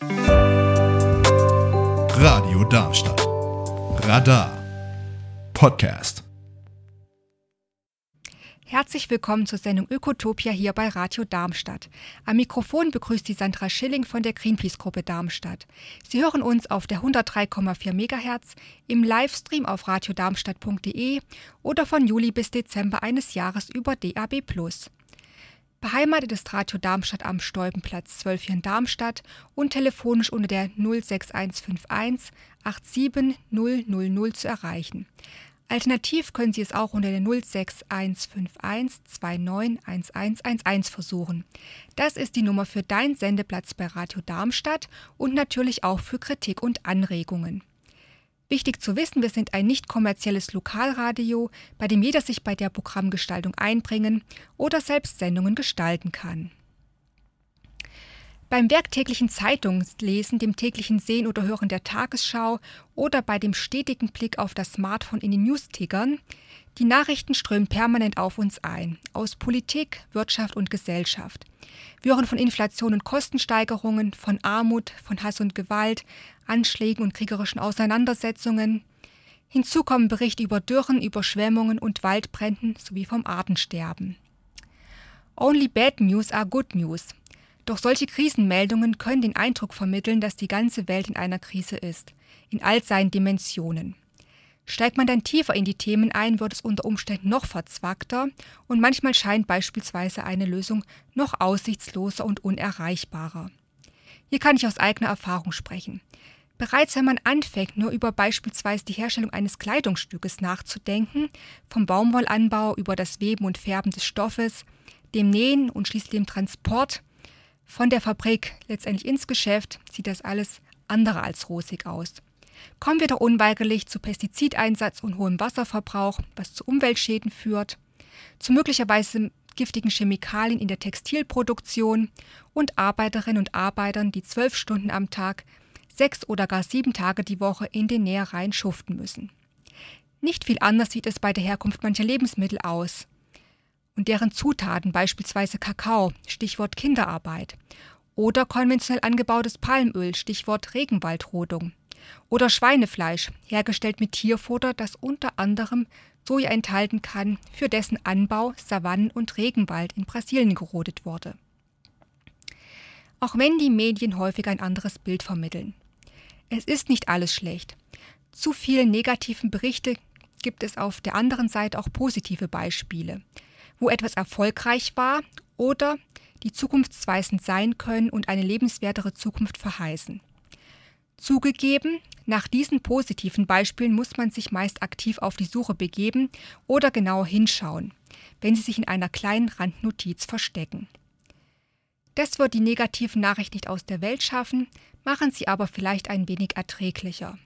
Radio Darmstadt. Radar. Podcast. Herzlich willkommen zur Sendung Ökotopia hier bei Radio Darmstadt. Am Mikrofon begrüßt die Sandra Schilling von der Greenpeace-Gruppe Darmstadt. Sie hören uns auf der 103,4 MHz, im Livestream auf radiodarmstadt.de oder von Juli bis Dezember eines Jahres über DAB+. Beheimatet ist Radio Darmstadt am Stolpenplatz 12 hier in Darmstadt und telefonisch unter der 06151 87000 zu erreichen. Alternativ können Sie es auch unter der 06151 291111 versuchen. Das ist die Nummer für deinen Sendeplatz bei Radio Darmstadt und natürlich auch für Kritik und Anregungen. Wichtig zu wissen, wir sind ein nicht kommerzielles Lokalradio, bei dem jeder sich bei der Programmgestaltung einbringen oder selbst Sendungen gestalten kann. Beim werktäglichen Zeitungslesen, dem täglichen Sehen oder Hören der Tagesschau oder bei dem stetigen Blick auf das Smartphone in den Newstickern, die Nachrichten strömen permanent auf uns ein, aus Politik, Wirtschaft und Gesellschaft. Wir hören von Inflation und Kostensteigerungen, von Armut, von Hass und Gewalt, Anschlägen und kriegerischen Auseinandersetzungen. Hinzu kommen Berichte über Dürren, Überschwemmungen und Waldbränden sowie vom Artensterben. Only bad news are good news. Doch solche Krisenmeldungen können den Eindruck vermitteln, dass die ganze Welt in einer Krise ist, in all seinen Dimensionen. Steigt man dann tiefer in die Themen ein, wird es unter Umständen noch verzwackter und manchmal scheint beispielsweise eine Lösung noch aussichtsloser und unerreichbarer. Hier kann ich aus eigener Erfahrung sprechen. Bereits wenn man anfängt, nur über beispielsweise die Herstellung eines Kleidungsstückes nachzudenken, vom Baumwollanbau über das Weben und Färben des Stoffes, dem Nähen und schließlich dem Transport, von der Fabrik letztendlich ins Geschäft sieht das alles andere als rosig aus. Kommen wir doch unweigerlich zu Pestizideinsatz und hohem Wasserverbrauch, was zu Umweltschäden führt, zu möglicherweise giftigen Chemikalien in der Textilproduktion und Arbeiterinnen und Arbeitern, die zwölf Stunden am Tag, sechs oder gar sieben Tage die Woche in den Nähereien schuften müssen. Nicht viel anders sieht es bei der Herkunft mancher Lebensmittel aus und deren Zutaten, beispielsweise Kakao, Stichwort Kinderarbeit, oder konventionell angebautes Palmöl, Stichwort Regenwaldrodung, oder Schweinefleisch, hergestellt mit Tierfutter, das unter anderem Soja enthalten kann, für dessen Anbau Savannen und Regenwald in Brasilien gerodet wurde. Auch wenn die Medien häufig ein anderes Bild vermitteln. Es ist nicht alles schlecht. Zu viele negativen Berichte gibt es auf der anderen Seite auch positive Beispiele wo etwas erfolgreich war oder die zukunftsweisend sein können und eine lebenswertere Zukunft verheißen. Zugegeben, nach diesen positiven Beispielen muss man sich meist aktiv auf die Suche begeben oder genauer hinschauen, wenn sie sich in einer kleinen Randnotiz verstecken. Das wird die negativen Nachrichten nicht aus der Welt schaffen, machen sie aber vielleicht ein wenig erträglicher.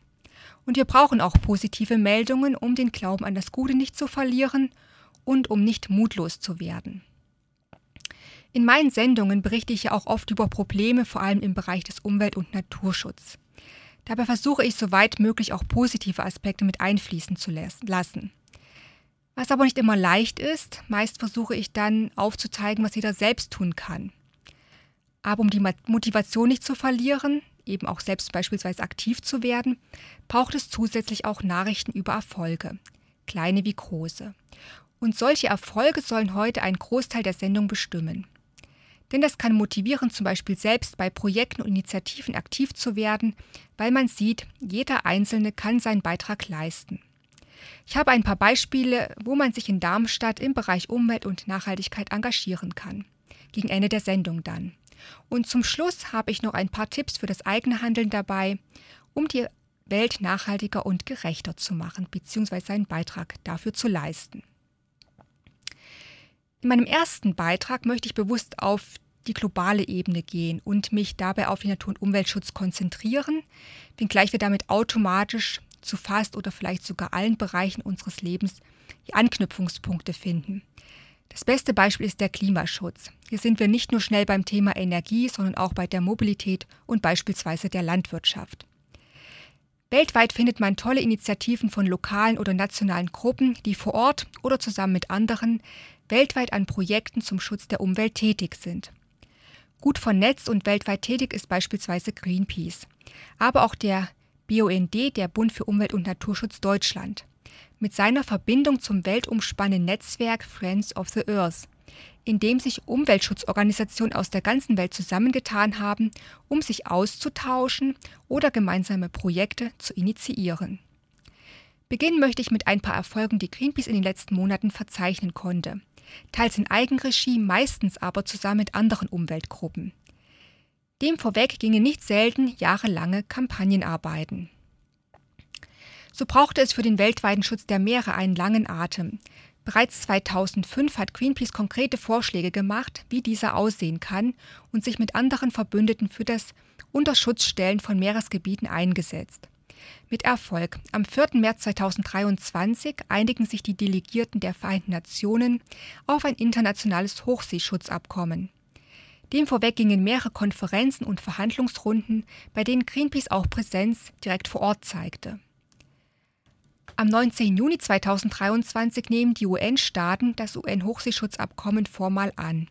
Und wir brauchen auch positive Meldungen, um den Glauben an das Gute nicht zu verlieren und um nicht mutlos zu werden. In meinen Sendungen berichte ich ja auch oft über Probleme, vor allem im Bereich des Umwelt- und Naturschutz. Dabei versuche ich so weit möglich auch positive Aspekte mit einfließen zu lassen. Was aber nicht immer leicht ist, meist versuche ich dann aufzuzeigen, was jeder selbst tun kann. Aber um die Motivation nicht zu verlieren, eben auch selbst beispielsweise aktiv zu werden, braucht es zusätzlich auch Nachrichten über Erfolge, kleine wie große. Und solche Erfolge sollen heute einen Großteil der Sendung bestimmen. Denn das kann motivieren, zum Beispiel selbst bei Projekten und Initiativen aktiv zu werden, weil man sieht, jeder Einzelne kann seinen Beitrag leisten. Ich habe ein paar Beispiele, wo man sich in Darmstadt im Bereich Umwelt und Nachhaltigkeit engagieren kann. Gegen Ende der Sendung dann. Und zum Schluss habe ich noch ein paar Tipps für das eigene Handeln dabei, um die Welt nachhaltiger und gerechter zu machen, beziehungsweise seinen Beitrag dafür zu leisten. In meinem ersten Beitrag möchte ich bewusst auf die globale Ebene gehen und mich dabei auf den Natur- und Umweltschutz konzentrieren, wenngleich wir damit automatisch zu fast oder vielleicht sogar allen Bereichen unseres Lebens die Anknüpfungspunkte finden. Das beste Beispiel ist der Klimaschutz. Hier sind wir nicht nur schnell beim Thema Energie, sondern auch bei der Mobilität und beispielsweise der Landwirtschaft. Weltweit findet man tolle Initiativen von lokalen oder nationalen Gruppen, die vor Ort oder zusammen mit anderen weltweit an Projekten zum Schutz der Umwelt tätig sind. Gut vernetzt und weltweit tätig ist beispielsweise Greenpeace, aber auch der BUND, der Bund für Umwelt und Naturschutz Deutschland, mit seiner Verbindung zum weltumspannenden Netzwerk Friends of the Earth, in dem sich Umweltschutzorganisationen aus der ganzen Welt zusammengetan haben, um sich auszutauschen oder gemeinsame Projekte zu initiieren. Beginnen möchte ich mit ein paar Erfolgen, die Greenpeace in den letzten Monaten verzeichnen konnte. Teils in Eigenregie, meistens aber zusammen mit anderen Umweltgruppen. Dem vorweg gingen nicht selten jahrelange Kampagnenarbeiten. So brauchte es für den weltweiten Schutz der Meere einen langen Atem. Bereits 2005 hat Greenpeace konkrete Vorschläge gemacht, wie dieser aussehen kann und sich mit anderen Verbündeten für das Unterschutzstellen von Meeresgebieten eingesetzt. Mit Erfolg. Am 4. März 2023 einigen sich die Delegierten der Vereinten Nationen auf ein internationales Hochseeschutzabkommen. Dem vorweg gingen mehrere Konferenzen und Verhandlungsrunden, bei denen Greenpeace auch Präsenz direkt vor Ort zeigte. Am 19. Juni 2023 nehmen die UN-Staaten das UN-Hochseeschutzabkommen formal an.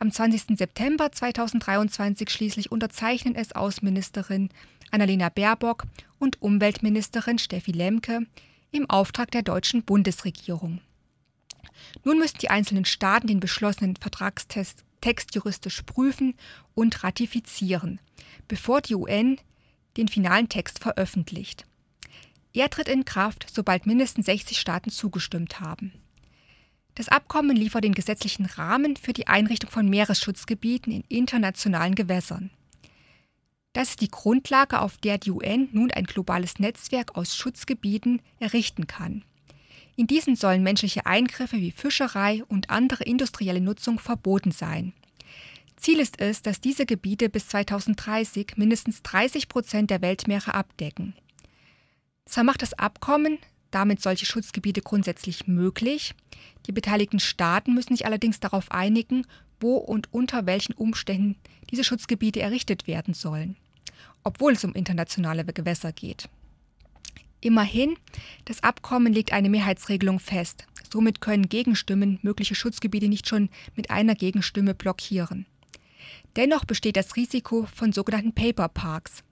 Am 20. September 2023 schließlich unterzeichnen es Außenministerin Annalena Baerbock und Umweltministerin Steffi Lemke im Auftrag der deutschen Bundesregierung. Nun müssen die einzelnen Staaten den beschlossenen Vertragstext juristisch prüfen und ratifizieren, bevor die UN den finalen Text veröffentlicht. Er tritt in Kraft, sobald mindestens 60 Staaten zugestimmt haben. Das Abkommen liefert den gesetzlichen Rahmen für die Einrichtung von Meeresschutzgebieten in internationalen Gewässern. Das ist die Grundlage, auf der die UN nun ein globales Netzwerk aus Schutzgebieten errichten kann. In diesen sollen menschliche Eingriffe wie Fischerei und andere industrielle Nutzung verboten sein. Ziel ist es, dass diese Gebiete bis 2030 mindestens 30 Prozent der Weltmeere abdecken. Zwar macht das Abkommen damit solche Schutzgebiete grundsätzlich möglich, die beteiligten Staaten müssen sich allerdings darauf einigen, wo und unter welchen Umständen diese Schutzgebiete errichtet werden sollen, obwohl es um internationale Gewässer geht. Immerhin, das Abkommen legt eine Mehrheitsregelung fest. Somit können Gegenstimmen mögliche Schutzgebiete nicht schon mit einer Gegenstimme blockieren. Dennoch besteht das Risiko von sogenannten Paper Parks,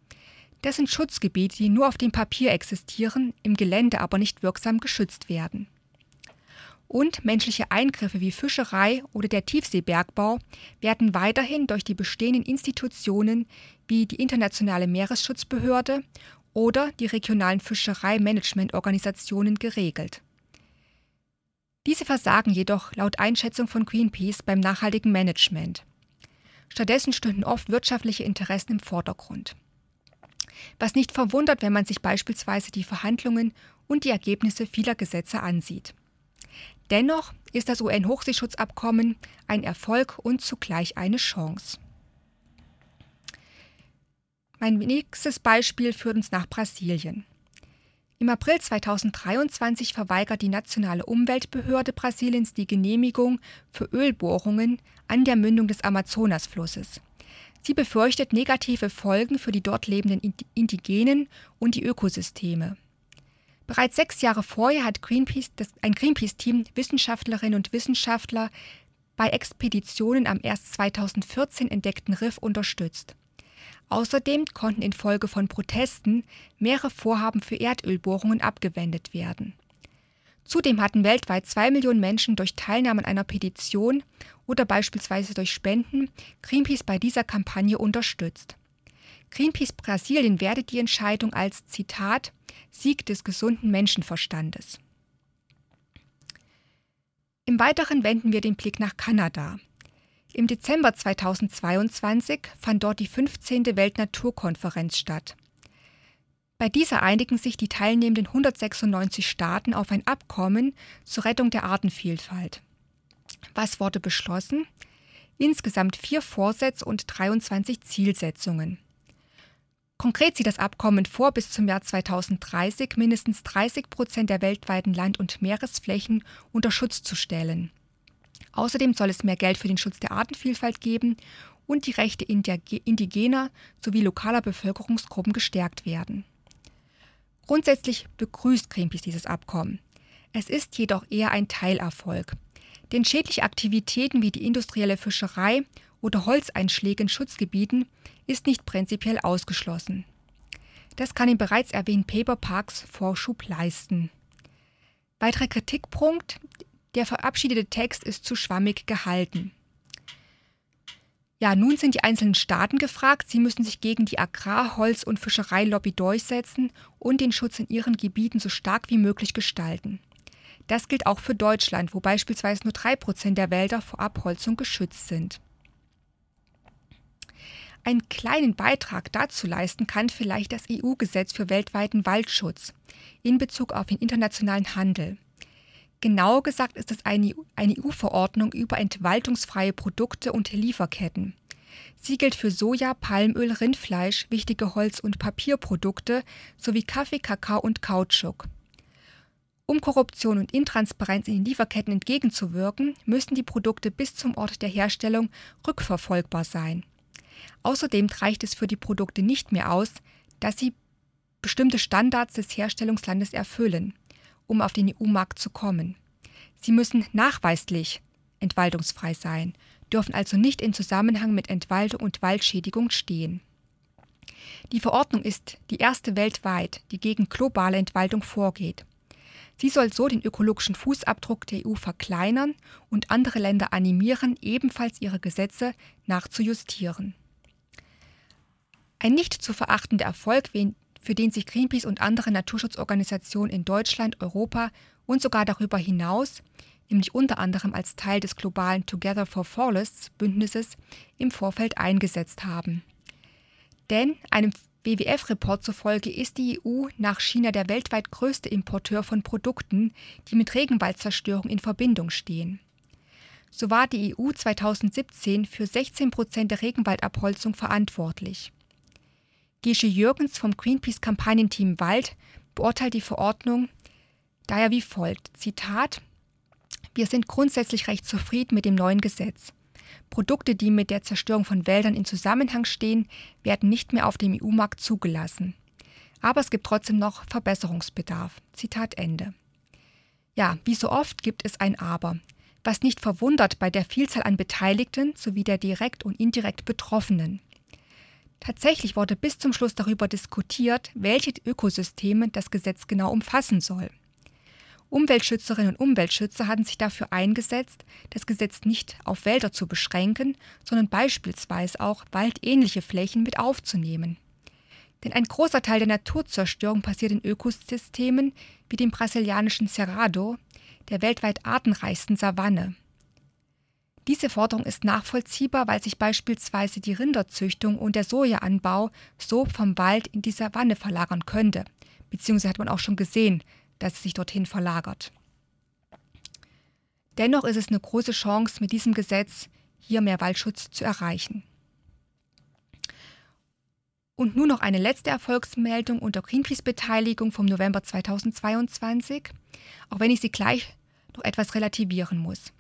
das sind Schutzgebiete, die nur auf dem Papier existieren, im Gelände aber nicht wirksam geschützt werden. Und menschliche Eingriffe wie Fischerei oder der Tiefseebergbau werden weiterhin durch die bestehenden Institutionen wie die Internationale Meeresschutzbehörde oder die regionalen Fischereimanagementorganisationen geregelt. Diese versagen jedoch laut Einschätzung von Greenpeace beim nachhaltigen Management. Stattdessen stünden oft wirtschaftliche Interessen im Vordergrund was nicht verwundert, wenn man sich beispielsweise die Verhandlungen und die Ergebnisse vieler Gesetze ansieht. Dennoch ist das UN-Hochseeschutzabkommen ein Erfolg und zugleich eine Chance. Mein nächstes Beispiel führt uns nach Brasilien. Im April 2023 verweigert die nationale Umweltbehörde Brasiliens die Genehmigung für Ölbohrungen an der Mündung des Amazonasflusses. Sie befürchtet negative Folgen für die dort lebenden Indigenen und die Ökosysteme. Bereits sechs Jahre vorher hat Greenpeace, ein Greenpeace-Team Wissenschaftlerinnen und Wissenschaftler bei Expeditionen am erst 2014 entdeckten Riff unterstützt. Außerdem konnten infolge von Protesten mehrere Vorhaben für Erdölbohrungen abgewendet werden. Zudem hatten weltweit zwei Millionen Menschen durch Teilnahme an einer Petition oder beispielsweise durch Spenden Greenpeace bei dieser Kampagne unterstützt. Greenpeace Brasilien wertet die Entscheidung als Zitat Sieg des gesunden Menschenverstandes. Im Weiteren wenden wir den Blick nach Kanada. Im Dezember 2022 fand dort die 15. Weltnaturkonferenz statt. Bei dieser einigen sich die teilnehmenden 196 Staaten auf ein Abkommen zur Rettung der Artenvielfalt. Was wurde beschlossen? Insgesamt vier Vorsätze und 23 Zielsetzungen. Konkret sieht das Abkommen vor, bis zum Jahr 2030 mindestens 30 Prozent der weltweiten Land- und Meeresflächen unter Schutz zu stellen. Außerdem soll es mehr Geld für den Schutz der Artenvielfalt geben und die Rechte indigener sowie lokaler Bevölkerungsgruppen gestärkt werden. Grundsätzlich begrüßt Greenpeace dieses Abkommen. Es ist jedoch eher ein Teilerfolg. Denn schädliche Aktivitäten wie die industrielle Fischerei oder Holzeinschläge in Schutzgebieten ist nicht prinzipiell ausgeschlossen. Das kann im bereits erwähnten Paperparks Vorschub leisten. Weiterer Kritikpunkt, der verabschiedete Text ist zu schwammig gehalten. Ja, nun sind die einzelnen Staaten gefragt. Sie müssen sich gegen die Agrar-, Holz- und Fischereilobby durchsetzen und den Schutz in ihren Gebieten so stark wie möglich gestalten. Das gilt auch für Deutschland, wo beispielsweise nur 3% der Wälder vor Abholzung geschützt sind. Einen kleinen Beitrag dazu leisten kann vielleicht das EU-Gesetz für weltweiten Waldschutz in Bezug auf den internationalen Handel. Genauer gesagt ist es eine, EU-Verordnung über entwaltungsfreie Produkte und Lieferketten. Sie gilt für Soja, Palmöl, Rindfleisch, wichtige Holz- und Papierprodukte sowie Kaffee, Kakao und Kautschuk. Um Korruption und Intransparenz in den Lieferketten entgegenzuwirken, müssen die Produkte bis zum Ort der Herstellung rückverfolgbar sein. Außerdem reicht es für die Produkte nicht mehr aus, dass sie bestimmte Standards des Herstellungslandes erfüllen, um auf den EU-Markt zu kommen. Sie müssen nachweislich entwaldungsfrei sein, dürfen also nicht in Zusammenhang mit Entwaldung und Waldschädigung stehen. Die Verordnung ist die erste weltweit, die gegen globale Entwaldung vorgeht. Sie soll so den ökologischen Fußabdruck der EU verkleinern und andere Länder animieren, ebenfalls ihre Gesetze nachzujustieren. Ein nicht zu verachtender Erfolg, für den sich Greenpeace und andere Naturschutzorganisationen in Deutschland, Europa und sogar darüber hinaus, nämlich unter anderem als Teil des globalen Together for Forests Bündnisses, im Vorfeld eingesetzt haben. Denn einem WWF-Report zufolge ist die EU nach China der weltweit größte Importeur von Produkten, die mit Regenwaldzerstörung in Verbindung stehen. So war die EU 2017 für 16 Prozent der Regenwaldabholzung verantwortlich. Gesche Jürgens vom Greenpeace-Kampagnenteam Wald beurteilt die Verordnung daher wie folgt: Zitat: Wir sind grundsätzlich recht zufrieden mit dem neuen Gesetz. Produkte, die mit der Zerstörung von Wäldern in Zusammenhang stehen, werden nicht mehr auf dem EU-Markt zugelassen. Aber es gibt trotzdem noch Verbesserungsbedarf. Zitat Ende. Ja, wie so oft gibt es ein Aber, was nicht verwundert bei der Vielzahl an Beteiligten sowie der direkt und indirekt Betroffenen. Tatsächlich wurde bis zum Schluss darüber diskutiert, welche Ökosysteme das Gesetz genau umfassen soll. Umweltschützerinnen und Umweltschützer hatten sich dafür eingesetzt, das Gesetz nicht auf Wälder zu beschränken, sondern beispielsweise auch waldähnliche Flächen mit aufzunehmen. Denn ein großer Teil der Naturzerstörung passiert in Ökosystemen wie dem brasilianischen Cerrado, der weltweit artenreichsten Savanne. Diese Forderung ist nachvollziehbar, weil sich beispielsweise die Rinderzüchtung und der Sojaanbau so vom Wald in die Savanne verlagern könnte. Beziehungsweise hat man auch schon gesehen, dass es sich dorthin verlagert. Dennoch ist es eine große Chance, mit diesem Gesetz hier mehr Waldschutz zu erreichen. Und nun noch eine letzte Erfolgsmeldung unter Greenpeace-Beteiligung vom November 2022, auch wenn ich sie gleich noch etwas relativieren muss.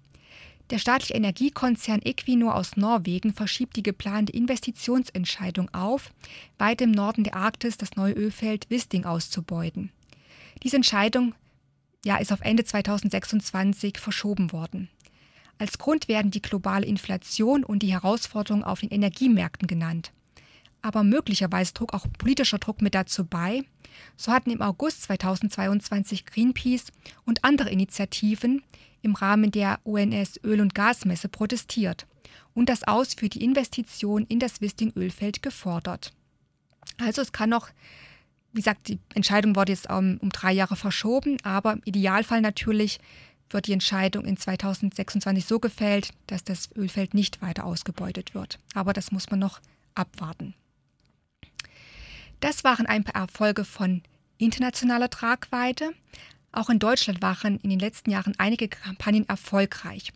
Der staatliche Energiekonzern Equinor aus Norwegen verschiebt die geplante Investitionsentscheidung auf, weit im Norden der Arktis das neue Ölfeld Wisting auszubeuten. Diese Entscheidung ja, ist auf Ende 2026 verschoben worden. Als Grund werden die globale Inflation und die Herausforderungen auf den Energiemärkten genannt. Aber möglicherweise trug auch politischer Druck mit dazu bei. So hatten im August 2022 Greenpeace und andere Initiativen im Rahmen der UNS Öl- und Gasmesse protestiert und das Aus für die Investition in das Wisting-Ölfeld gefordert. Also es kann noch, wie gesagt, die Entscheidung wurde jetzt um, um drei Jahre verschoben, aber im Idealfall natürlich wird die Entscheidung in 2026 so gefällt, dass das Ölfeld nicht weiter ausgebeutet wird. Aber das muss man noch abwarten. Das waren ein paar Erfolge von internationaler Tragweite. Auch in Deutschland waren in den letzten Jahren einige Kampagnen erfolgreich,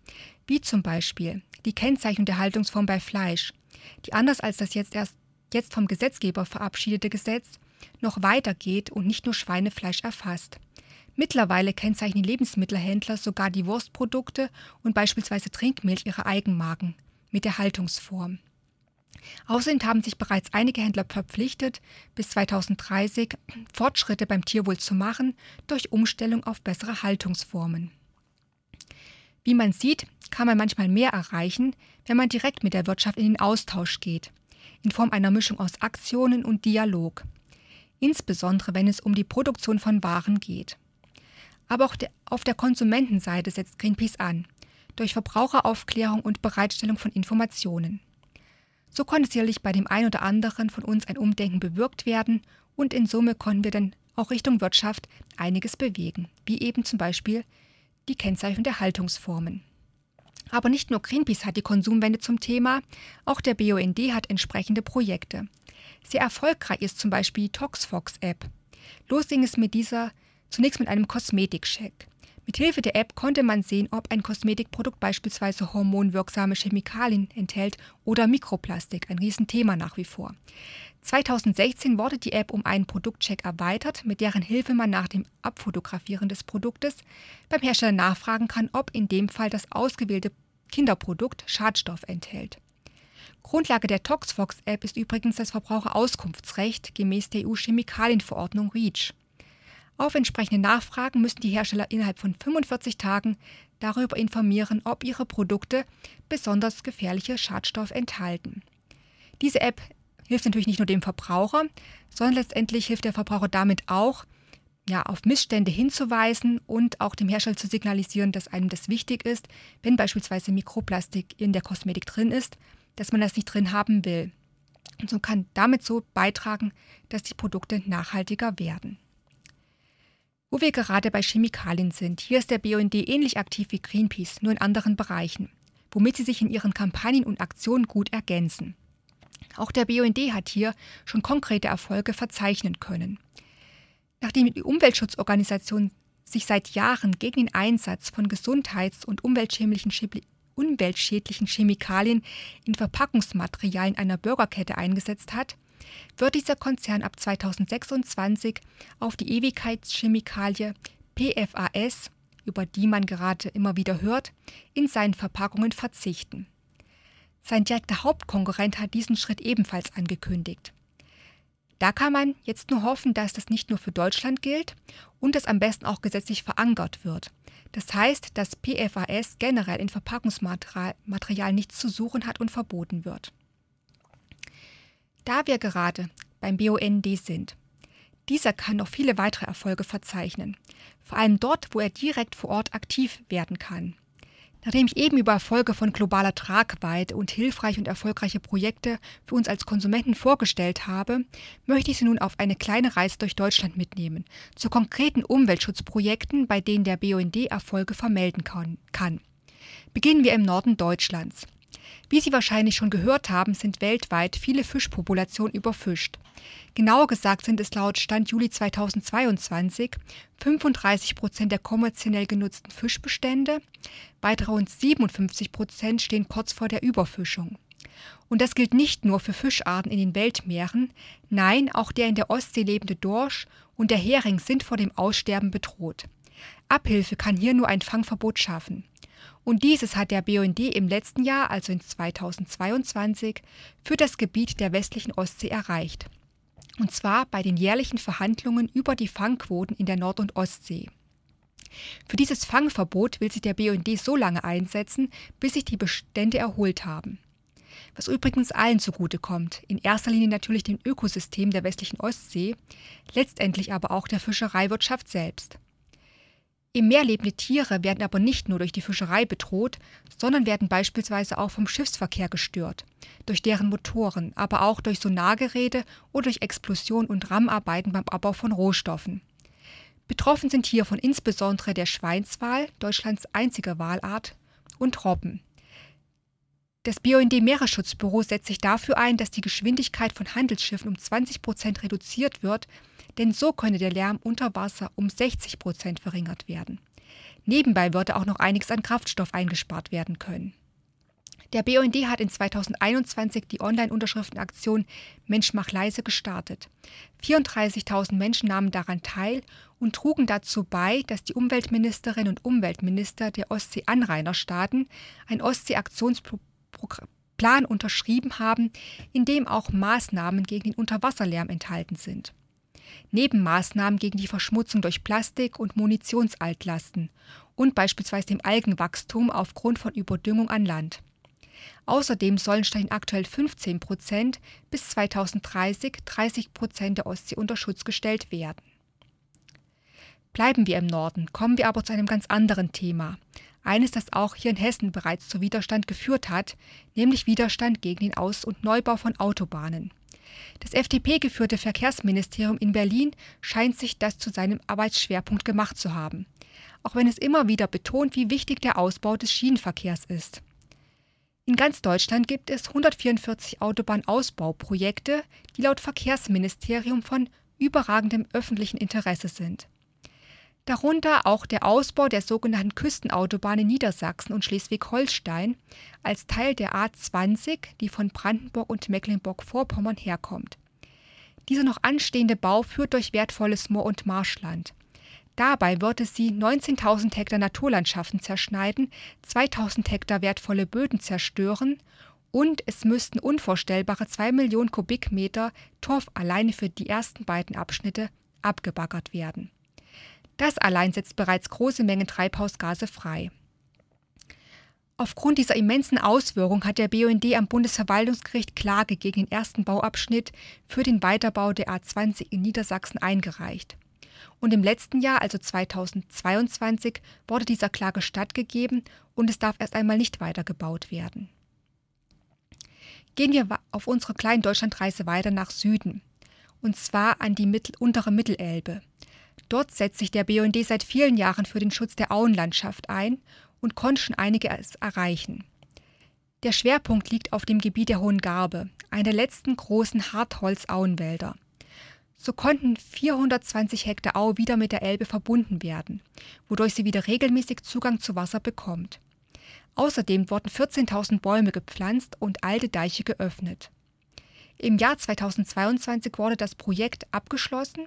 wie zum Beispiel die Kennzeichnung der Haltungsform bei Fleisch, die anders als das jetzt erst jetzt vom Gesetzgeber verabschiedete Gesetz noch weitergeht und nicht nur Schweinefleisch erfasst. Mittlerweile kennzeichnen Lebensmittelhändler sogar die Wurstprodukte und beispielsweise Trinkmilch ihrer Eigenmarken mit der Haltungsform. Außerdem haben sich bereits einige Händler verpflichtet, bis 2030 Fortschritte beim Tierwohl zu machen durch Umstellung auf bessere Haltungsformen. Wie man sieht, kann man manchmal mehr erreichen, wenn man direkt mit der Wirtschaft in den Austausch geht, in Form einer Mischung aus Aktionen und Dialog, insbesondere wenn es um die Produktion von Waren geht. Aber auch auf der Konsumentenseite setzt Greenpeace an, durch Verbraucheraufklärung und Bereitstellung von Informationen. So konnte sicherlich bei dem einen oder anderen von uns ein Umdenken bewirkt werden und in Summe konnten wir dann auch Richtung Wirtschaft einiges bewegen, wie eben zum Beispiel die Kennzeichnung der Haltungsformen. Aber nicht nur Greenpeace hat die Konsumwende zum Thema, auch der BUND hat entsprechende Projekte. Sehr erfolgreich ist zum Beispiel die ToxFox-App. Los ging es mit dieser zunächst mit einem Kosmetikcheck. Mithilfe der App konnte man sehen, ob ein Kosmetikprodukt beispielsweise hormonwirksame Chemikalien enthält oder Mikroplastik, ein Riesenthema nach wie vor. 2016 wurde die App um einen Produktcheck erweitert, mit deren Hilfe man nach dem Abfotografieren des Produktes beim Hersteller nachfragen kann, ob in dem Fall das ausgewählte Kinderprodukt Schadstoff enthält. Grundlage der ToxFox-App ist übrigens das Verbraucherauskunftsrecht gemäß der EU-Chemikalienverordnung REACH. Auf entsprechende Nachfragen müssen die Hersteller innerhalb von 45 Tagen darüber informieren, ob ihre Produkte besonders gefährliche Schadstoffe enthalten. Diese App hilft natürlich nicht nur dem Verbraucher, sondern letztendlich hilft der Verbraucher damit auch, ja, auf Missstände hinzuweisen und auch dem Hersteller zu signalisieren, dass einem das wichtig ist, wenn beispielsweise Mikroplastik in der Kosmetik drin ist, dass man das nicht drin haben will. Und so kann damit so beitragen, dass die Produkte nachhaltiger werden. Wo wir gerade bei Chemikalien sind, hier ist der BUND ähnlich aktiv wie Greenpeace, nur in anderen Bereichen, womit sie sich in ihren Kampagnen und Aktionen gut ergänzen. Auch der BUND hat hier schon konkrete Erfolge verzeichnen können. Nachdem die Umweltschutzorganisation sich seit Jahren gegen den Einsatz von gesundheits- und umweltschädlichen Chemikalien in Verpackungsmaterialien einer Bürgerkette eingesetzt hat, wird dieser Konzern ab 2026 auf die Ewigkeitschemikalie PFAS, über die man gerade immer wieder hört, in seinen Verpackungen verzichten. Sein direkter Hauptkonkurrent hat diesen Schritt ebenfalls angekündigt. Da kann man jetzt nur hoffen, dass das nicht nur für Deutschland gilt und es am besten auch gesetzlich verankert wird. Das heißt, dass PFAS generell in Verpackungsmaterial nichts zu suchen hat und verboten wird. Da wir gerade beim BUND sind, dieser kann noch viele weitere Erfolge verzeichnen, vor allem dort, wo er direkt vor Ort aktiv werden kann. Nachdem ich eben über Erfolge von globaler Tragweite und hilfreiche und erfolgreiche Projekte für uns als Konsumenten vorgestellt habe, möchte ich Sie nun auf eine kleine Reise durch Deutschland mitnehmen, zu konkreten Umweltschutzprojekten, bei denen der BUND Erfolge vermelden kann. Beginnen wir im Norden Deutschlands. Wie Sie wahrscheinlich schon gehört haben, sind weltweit viele Fischpopulationen überfischt. Genauer gesagt sind es laut Stand Juli 2022 35 Prozent der kommerziell genutzten Fischbestände, weitere rund 57 Prozent stehen kurz vor der Überfischung. Und das gilt nicht nur für Fischarten in den Weltmeeren, nein, auch der in der Ostsee lebende Dorsch und der Hering sind vor dem Aussterben bedroht. Abhilfe kann hier nur ein Fangverbot schaffen. Und dieses hat der BUND im letzten Jahr, also in 2022, für das Gebiet der westlichen Ostsee erreicht. Und zwar bei den jährlichen Verhandlungen über die Fangquoten in der Nord- und Ostsee. Für dieses Fangverbot will sich der BUND so lange einsetzen, bis sich die Bestände erholt haben. Was übrigens allen zugutekommt, in erster Linie natürlich dem Ökosystem der westlichen Ostsee, letztendlich aber auch der Fischereiwirtschaft selbst. Im Meer lebende Tiere werden aber nicht nur durch die Fischerei bedroht, sondern werden beispielsweise auch vom Schiffsverkehr gestört, durch deren Motoren, aber auch durch Sonargeräte oder durch Explosion und Rammarbeiten beim Abbau von Rohstoffen. Betroffen sind hiervon insbesondere der Schweinswal, Deutschlands einzige Walart, und Robben. Das BUND Meeresschutzbüro setzt sich dafür ein, dass die Geschwindigkeit von Handelsschiffen um 20 Prozent reduziert wird denn so könne der Lärm unter Wasser um 60 Prozent verringert werden. Nebenbei würde auch noch einiges an Kraftstoff eingespart werden können. Der BUND hat in 2021 die Online-Unterschriftenaktion Mensch mach leise gestartet. 34.000 Menschen nahmen daran teil und trugen dazu bei, dass die Umweltministerinnen und Umweltminister der Ostsee-Anrainerstaaten ein Ostsee-Aktionsplan unterschrieben haben, in dem auch Maßnahmen gegen den Unterwasserlärm enthalten sind. Neben Maßnahmen gegen die Verschmutzung durch Plastik und Munitionsaltlasten und beispielsweise dem Algenwachstum aufgrund von Überdüngung an Land. Außerdem sollen statt den aktuell 15 Prozent bis 2030 30 Prozent der Ostsee unter Schutz gestellt werden. Bleiben wir im Norden, kommen wir aber zu einem ganz anderen Thema. Eines, das auch hier in Hessen bereits zu Widerstand geführt hat, nämlich Widerstand gegen den Aus- und Neubau von Autobahnen. Das FDP-geführte Verkehrsministerium in Berlin scheint sich das zu seinem Arbeitsschwerpunkt gemacht zu haben, auch wenn es immer wieder betont, wie wichtig der Ausbau des Schienenverkehrs ist. In ganz Deutschland gibt es 144 Autobahnausbauprojekte, die laut Verkehrsministerium von überragendem öffentlichen Interesse sind. Darunter auch der Ausbau der sogenannten Küstenautobahn in Niedersachsen und Schleswig-Holstein als Teil der A20, die von Brandenburg und Mecklenburg-Vorpommern herkommt. Dieser noch anstehende Bau führt durch wertvolles Moor- und Marschland. Dabei würde sie 19.000 Hektar Naturlandschaften zerschneiden, 2.000 Hektar wertvolle Böden zerstören und es müssten unvorstellbare 2 Millionen Kubikmeter Torf alleine für die ersten beiden Abschnitte abgebaggert werden. Das allein setzt bereits große Mengen Treibhausgase frei. Aufgrund dieser immensen Auswirkung hat der BUND am Bundesverwaltungsgericht Klage gegen den ersten Bauabschnitt für den Weiterbau der A20 in Niedersachsen eingereicht. Und im letzten Jahr, also 2022, wurde dieser Klage stattgegeben und es darf erst einmal nicht weitergebaut werden. Gehen wir auf unsere kleinen Deutschlandreise weiter nach Süden, und zwar an die Mittel untere Mittelelbe. Dort setzt sich der BUND seit vielen Jahren für den Schutz der Auenlandschaft ein und konnte schon einiges erreichen. Der Schwerpunkt liegt auf dem Gebiet der Hohen Garbe, einer der letzten großen Hartholzauenwälder. So konnten 420 Hektar Au wieder mit der Elbe verbunden werden, wodurch sie wieder regelmäßig Zugang zu Wasser bekommt. Außerdem wurden 14.000 Bäume gepflanzt und alte Deiche geöffnet. Im Jahr 2022 wurde das Projekt abgeschlossen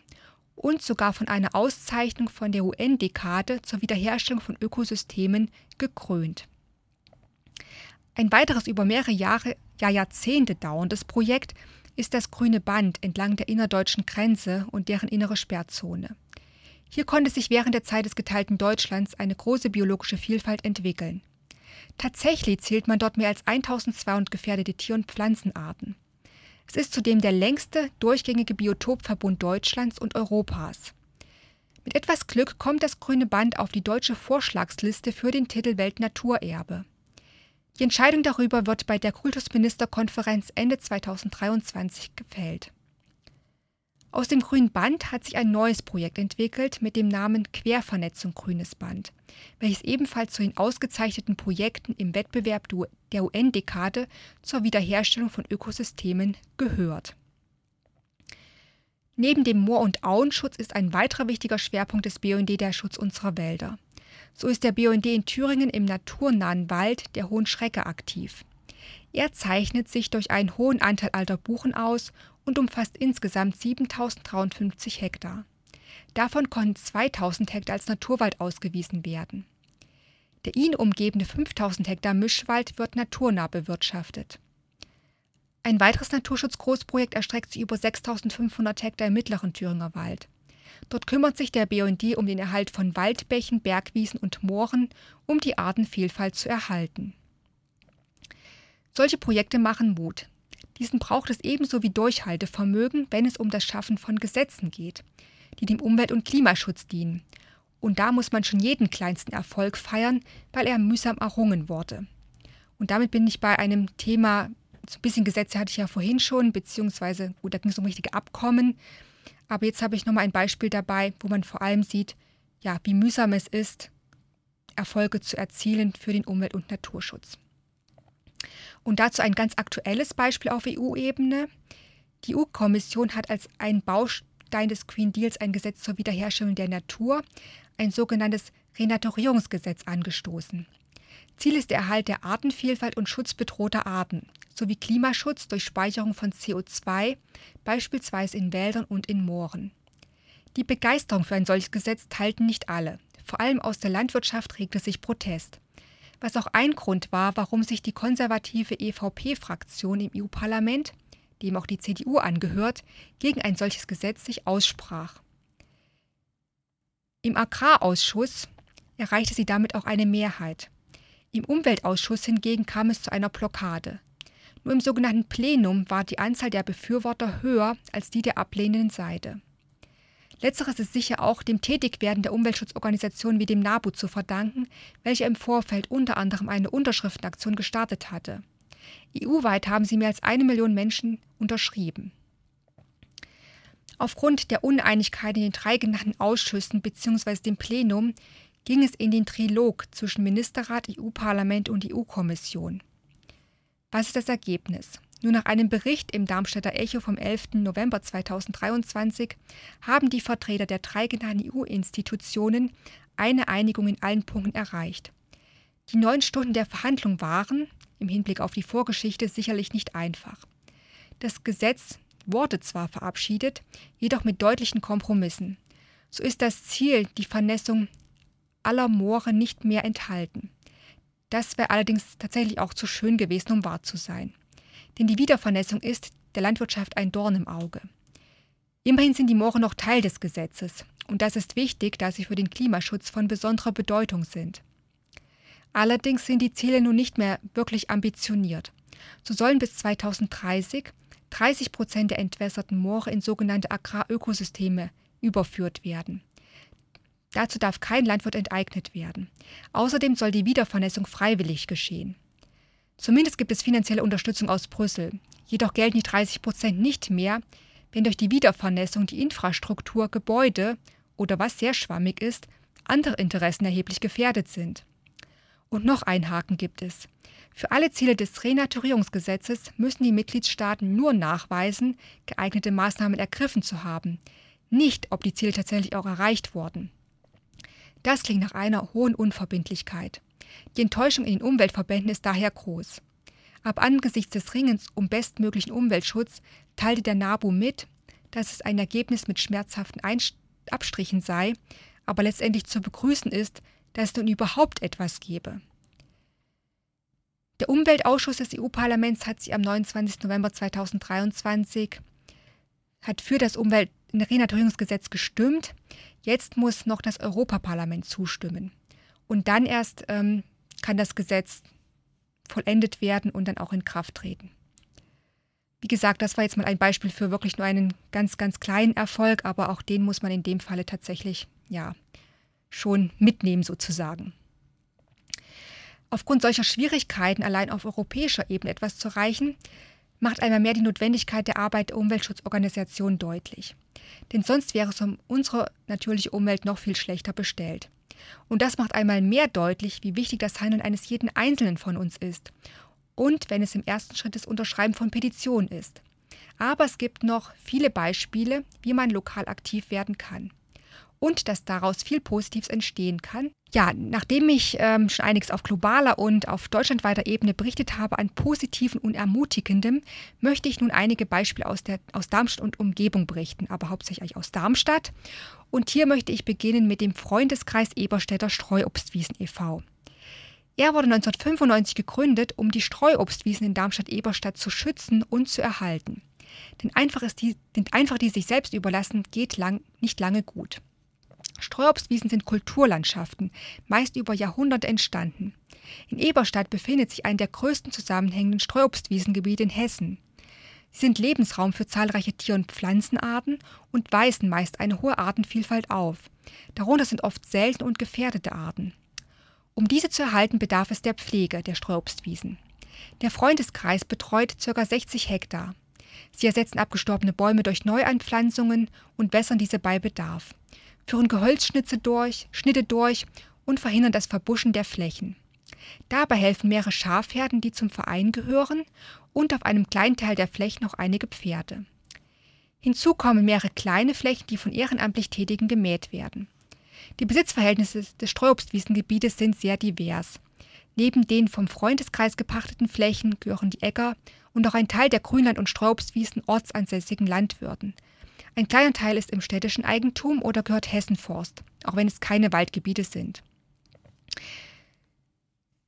und sogar von einer Auszeichnung von der UN-Dekade zur Wiederherstellung von Ökosystemen gekrönt. Ein weiteres über mehrere Jahre, ja Jahrzehnte dauerndes Projekt ist das grüne Band entlang der innerdeutschen Grenze und deren innere Sperrzone. Hier konnte sich während der Zeit des geteilten Deutschlands eine große biologische Vielfalt entwickeln. Tatsächlich zählt man dort mehr als 1200 gefährdete Tier- und Pflanzenarten. Es ist zudem der längste durchgängige Biotopverbund Deutschlands und Europas. Mit etwas Glück kommt das grüne Band auf die deutsche Vorschlagsliste für den Titel Weltnaturerbe. Die Entscheidung darüber wird bei der Kultusministerkonferenz Ende 2023 gefällt. Aus dem Grünen Band hat sich ein neues Projekt entwickelt mit dem Namen Quervernetzung Grünes Band, welches ebenfalls zu den ausgezeichneten Projekten im Wettbewerb der UN-Dekade zur Wiederherstellung von Ökosystemen gehört. Neben dem Moor- und Auenschutz ist ein weiterer wichtiger Schwerpunkt des BUND der Schutz unserer Wälder. So ist der BUND in Thüringen im naturnahen Wald der Hohen Schrecke aktiv. Er zeichnet sich durch einen hohen Anteil alter Buchen aus und umfasst insgesamt 7053 Hektar. Davon konnten 2000 Hektar als Naturwald ausgewiesen werden. Der ihn umgebende 5000 Hektar Mischwald wird naturnah bewirtschaftet. Ein weiteres Naturschutzgroßprojekt erstreckt sich über 6500 Hektar im mittleren Thüringer Wald. Dort kümmert sich der BUND um den Erhalt von Waldbächen, Bergwiesen und Mooren, um die Artenvielfalt zu erhalten. Solche Projekte machen Mut. Diesen braucht es ebenso wie Durchhaltevermögen, wenn es um das Schaffen von Gesetzen geht, die dem Umwelt- und Klimaschutz dienen. Und da muss man schon jeden kleinsten Erfolg feiern, weil er mühsam errungen wurde. Und damit bin ich bei einem Thema, so ein bisschen Gesetze hatte ich ja vorhin schon, beziehungsweise, gut, da ging es um richtige Abkommen. Aber jetzt habe ich nochmal ein Beispiel dabei, wo man vor allem sieht, ja, wie mühsam es ist, Erfolge zu erzielen für den Umwelt- und Naturschutz. Und dazu ein ganz aktuelles Beispiel auf EU-Ebene. Die EU-Kommission hat als ein Baustein des Green Deals ein Gesetz zur Wiederherstellung der Natur, ein sogenanntes Renaturierungsgesetz, angestoßen. Ziel ist der Erhalt der Artenvielfalt und Schutz bedrohter Arten sowie Klimaschutz durch Speicherung von CO2, beispielsweise in Wäldern und in Mooren. Die Begeisterung für ein solches Gesetz teilten nicht alle. Vor allem aus der Landwirtschaft regte sich Protest. Was auch ein Grund war, warum sich die konservative EVP-Fraktion im EU-Parlament, dem auch die CDU angehört, gegen ein solches Gesetz sich aussprach. Im Agrarausschuss erreichte sie damit auch eine Mehrheit. Im Umweltausschuss hingegen kam es zu einer Blockade. Nur im sogenannten Plenum war die Anzahl der Befürworter höher als die der ablehnenden Seite. Letzteres ist sicher auch dem Tätigwerden der Umweltschutzorganisationen wie dem NABU zu verdanken, welche im Vorfeld unter anderem eine Unterschriftenaktion gestartet hatte. EU-weit haben sie mehr als eine Million Menschen unterschrieben. Aufgrund der Uneinigkeit in den drei genannten Ausschüssen bzw. dem Plenum ging es in den Trilog zwischen Ministerrat, EU-Parlament und EU-Kommission. Was ist das Ergebnis? Nur nach einem Bericht im Darmstädter Echo vom 11. November 2023 haben die Vertreter der drei genannten EU-Institutionen eine Einigung in allen Punkten erreicht. Die neun Stunden der Verhandlung waren, im Hinblick auf die Vorgeschichte, sicherlich nicht einfach. Das Gesetz wurde zwar verabschiedet, jedoch mit deutlichen Kompromissen. So ist das Ziel, die Vernässung aller Moore nicht mehr enthalten. Das wäre allerdings tatsächlich auch zu schön gewesen, um wahr zu sein. Denn die Wiedervernässung ist der Landwirtschaft ein Dorn im Auge. Immerhin sind die Moore noch Teil des Gesetzes. Und das ist wichtig, da sie für den Klimaschutz von besonderer Bedeutung sind. Allerdings sind die Ziele nun nicht mehr wirklich ambitioniert. So sollen bis 2030 30 Prozent der entwässerten Moore in sogenannte Agrarökosysteme überführt werden. Dazu darf kein Landwirt enteignet werden. Außerdem soll die Wiedervernässung freiwillig geschehen. Zumindest gibt es finanzielle Unterstützung aus Brüssel. Jedoch gelten die 30 Prozent nicht mehr, wenn durch die Wiedervernässung die Infrastruktur, Gebäude oder was sehr schwammig ist, andere Interessen erheblich gefährdet sind. Und noch ein Haken gibt es. Für alle Ziele des Renaturierungsgesetzes müssen die Mitgliedstaaten nur nachweisen, geeignete Maßnahmen ergriffen zu haben, nicht ob die Ziele tatsächlich auch erreicht wurden. Das klingt nach einer hohen Unverbindlichkeit. Die Enttäuschung in den Umweltverbänden ist daher groß. Ab angesichts des Ringens um bestmöglichen Umweltschutz teilte der NABU mit, dass es ein Ergebnis mit schmerzhaften Abstrichen sei, aber letztendlich zu begrüßen ist, dass es nun überhaupt etwas gebe. Der Umweltausschuss des EU-Parlaments hat sich am 29. November 2023 hat für das Umweltrenaturierungsgesetz gestimmt. Jetzt muss noch das Europaparlament zustimmen. Und dann erst ähm, kann das Gesetz vollendet werden und dann auch in Kraft treten. Wie gesagt, das war jetzt mal ein Beispiel für wirklich nur einen ganz, ganz kleinen Erfolg, aber auch den muss man in dem Falle tatsächlich ja, schon mitnehmen sozusagen. Aufgrund solcher Schwierigkeiten, allein auf europäischer Ebene etwas zu erreichen, macht einmal mehr die Notwendigkeit der Arbeit der Umweltschutzorganisationen deutlich. Denn sonst wäre es um unsere natürliche Umwelt noch viel schlechter bestellt. Und das macht einmal mehr deutlich, wie wichtig das Handeln eines jeden Einzelnen von uns ist. Und wenn es im ersten Schritt das Unterschreiben von Petitionen ist. Aber es gibt noch viele Beispiele, wie man lokal aktiv werden kann und dass daraus viel Positives entstehen kann. Ja, nachdem ich ähm, schon einiges auf globaler und auf deutschlandweiter Ebene berichtet habe an positiven und ermutigendem, möchte ich nun einige Beispiele aus, der, aus Darmstadt und Umgebung berichten, aber hauptsächlich aus Darmstadt. Und hier möchte ich beginnen mit dem Freundeskreis Eberstädter Streuobstwiesen e.V. Er wurde 1995 gegründet, um die Streuobstwiesen in Darmstadt-Eberstadt zu schützen und zu erhalten. Denn einfach, ist die, denn einfach die sich selbst überlassen, geht lang, nicht lange gut. Streuobstwiesen sind Kulturlandschaften, meist über Jahrhunderte entstanden. In Eberstadt befindet sich ein der größten zusammenhängenden Streuobstwiesengebiete in Hessen. Sie sind Lebensraum für zahlreiche Tier- und Pflanzenarten und weisen meist eine hohe Artenvielfalt auf. Darunter sind oft seltene und gefährdete Arten. Um diese zu erhalten, bedarf es der Pflege der Streuobstwiesen. Der Freundeskreis betreut ca. 60 Hektar. Sie ersetzen abgestorbene Bäume durch Neuanpflanzungen und wässern diese bei Bedarf führen Gehölzschnitte durch, Schnitte durch und verhindern das Verbuschen der Flächen. Dabei helfen mehrere Schafherden, die zum Verein gehören, und auf einem kleinen Teil der Flächen noch einige Pferde. Hinzu kommen mehrere kleine Flächen, die von ehrenamtlich Tätigen gemäht werden. Die Besitzverhältnisse des Streuobstwiesengebietes sind sehr divers. Neben den vom Freundeskreis gepachteten Flächen gehören die Äcker und auch ein Teil der Grünland- und Streuobstwiesen ortsansässigen Landwirten, ein kleiner Teil ist im städtischen Eigentum oder gehört Hessenforst, auch wenn es keine Waldgebiete sind.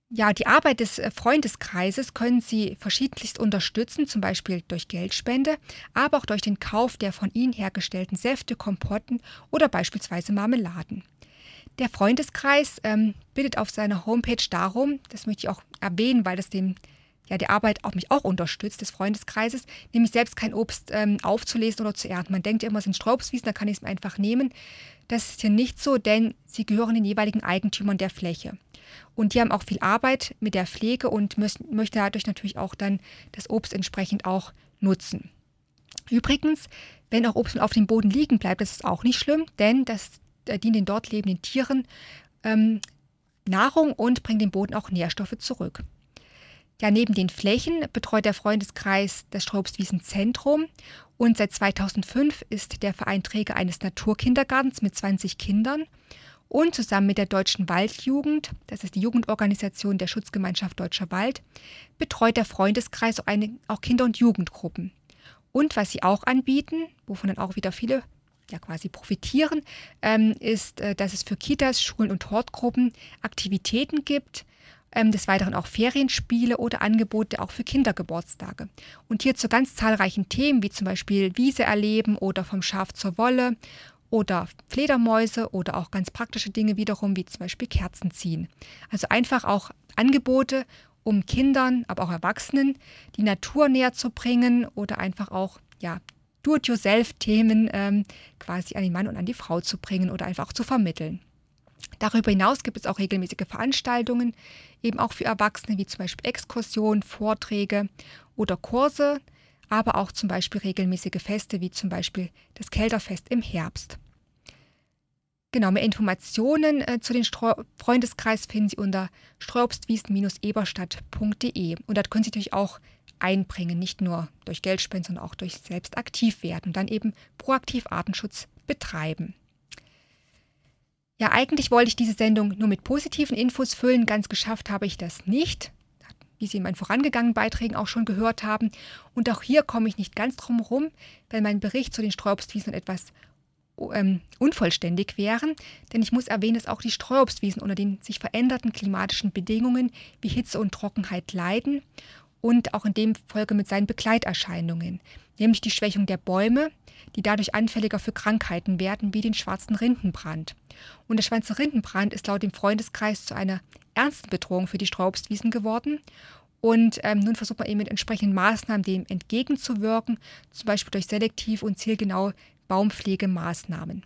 Ja, die Arbeit des äh, Freundeskreises können Sie verschiedenst unterstützen, zum Beispiel durch Geldspende, aber auch durch den Kauf der von Ihnen hergestellten Säfte, Kompotten oder beispielsweise Marmeladen. Der Freundeskreis ähm, bittet auf seiner Homepage darum, das möchte ich auch erwähnen, weil das dem ja, der Arbeit auch mich auch unterstützt, des Freundeskreises, nämlich selbst kein Obst ähm, aufzulesen oder zu ernten. Man denkt ja immer, es sind Strauobstwiesen, da kann ich es mir einfach nehmen. Das ist hier nicht so, denn sie gehören den jeweiligen Eigentümern der Fläche. Und die haben auch viel Arbeit mit der Pflege und müssen, möchte dadurch natürlich auch dann das Obst entsprechend auch nutzen. Übrigens, wenn auch Obst auf dem Boden liegen bleibt, das ist auch nicht schlimm, denn das äh, dient den dort lebenden Tieren ähm, Nahrung und bringt dem Boden auch Nährstoffe zurück. Ja, neben den Flächen betreut der Freundeskreis das Straubswiesen-Zentrum und seit 2005 ist der Verein Träger eines Naturkindergartens mit 20 Kindern und zusammen mit der Deutschen Waldjugend, das ist die Jugendorganisation der Schutzgemeinschaft Deutscher Wald, betreut der Freundeskreis auch, auch Kinder- und Jugendgruppen. Und was sie auch anbieten, wovon dann auch wieder viele ja quasi profitieren, ähm, ist, äh, dass es für Kitas, Schulen und Hortgruppen Aktivitäten gibt, ähm, des Weiteren auch Ferienspiele oder Angebote auch für Kindergeburtstage. Und hier zu ganz zahlreichen Themen, wie zum Beispiel Wiese erleben oder vom Schaf zur Wolle oder Fledermäuse oder auch ganz praktische Dinge wiederum, wie zum Beispiel Kerzen ziehen. Also einfach auch Angebote, um Kindern, aber auch Erwachsenen die Natur näher zu bringen oder einfach auch ja, Do-it-yourself-Themen ähm, quasi an den Mann und an die Frau zu bringen oder einfach auch zu vermitteln. Darüber hinaus gibt es auch regelmäßige Veranstaltungen, eben auch für Erwachsene, wie zum Beispiel Exkursionen, Vorträge oder Kurse, aber auch zum Beispiel regelmäßige Feste, wie zum Beispiel das Kälterfest im Herbst. Genau, mehr Informationen äh, zu den Streu Freundeskreis finden Sie unter streuobstwiesen-eberstadt.de. Und dort können Sie natürlich auch einbringen, nicht nur durch Geldspenden, sondern auch durch selbst aktiv werden und dann eben proaktiv Artenschutz betreiben. Ja, eigentlich wollte ich diese Sendung nur mit positiven Infos füllen. Ganz geschafft habe ich das nicht, wie Sie in meinen vorangegangenen Beiträgen auch schon gehört haben. Und auch hier komme ich nicht ganz drum herum, weil mein Bericht zu den Streuobstwiesen etwas ähm, unvollständig wären, denn ich muss erwähnen, dass auch die Streuobstwiesen unter den sich veränderten klimatischen Bedingungen wie Hitze und Trockenheit leiden und auch in dem Folge mit seinen Begleiterscheinungen, nämlich die Schwächung der Bäume, die dadurch anfälliger für Krankheiten werden, wie den schwarzen Rindenbrand. Und der schwarze Rindenbrand ist laut dem Freundeskreis zu einer ernsten Bedrohung für die Streuobstwiesen geworden. Und ähm, nun versucht man eben mit entsprechenden Maßnahmen dem entgegenzuwirken, zum Beispiel durch selektiv und zielgenaue Baumpflegemaßnahmen.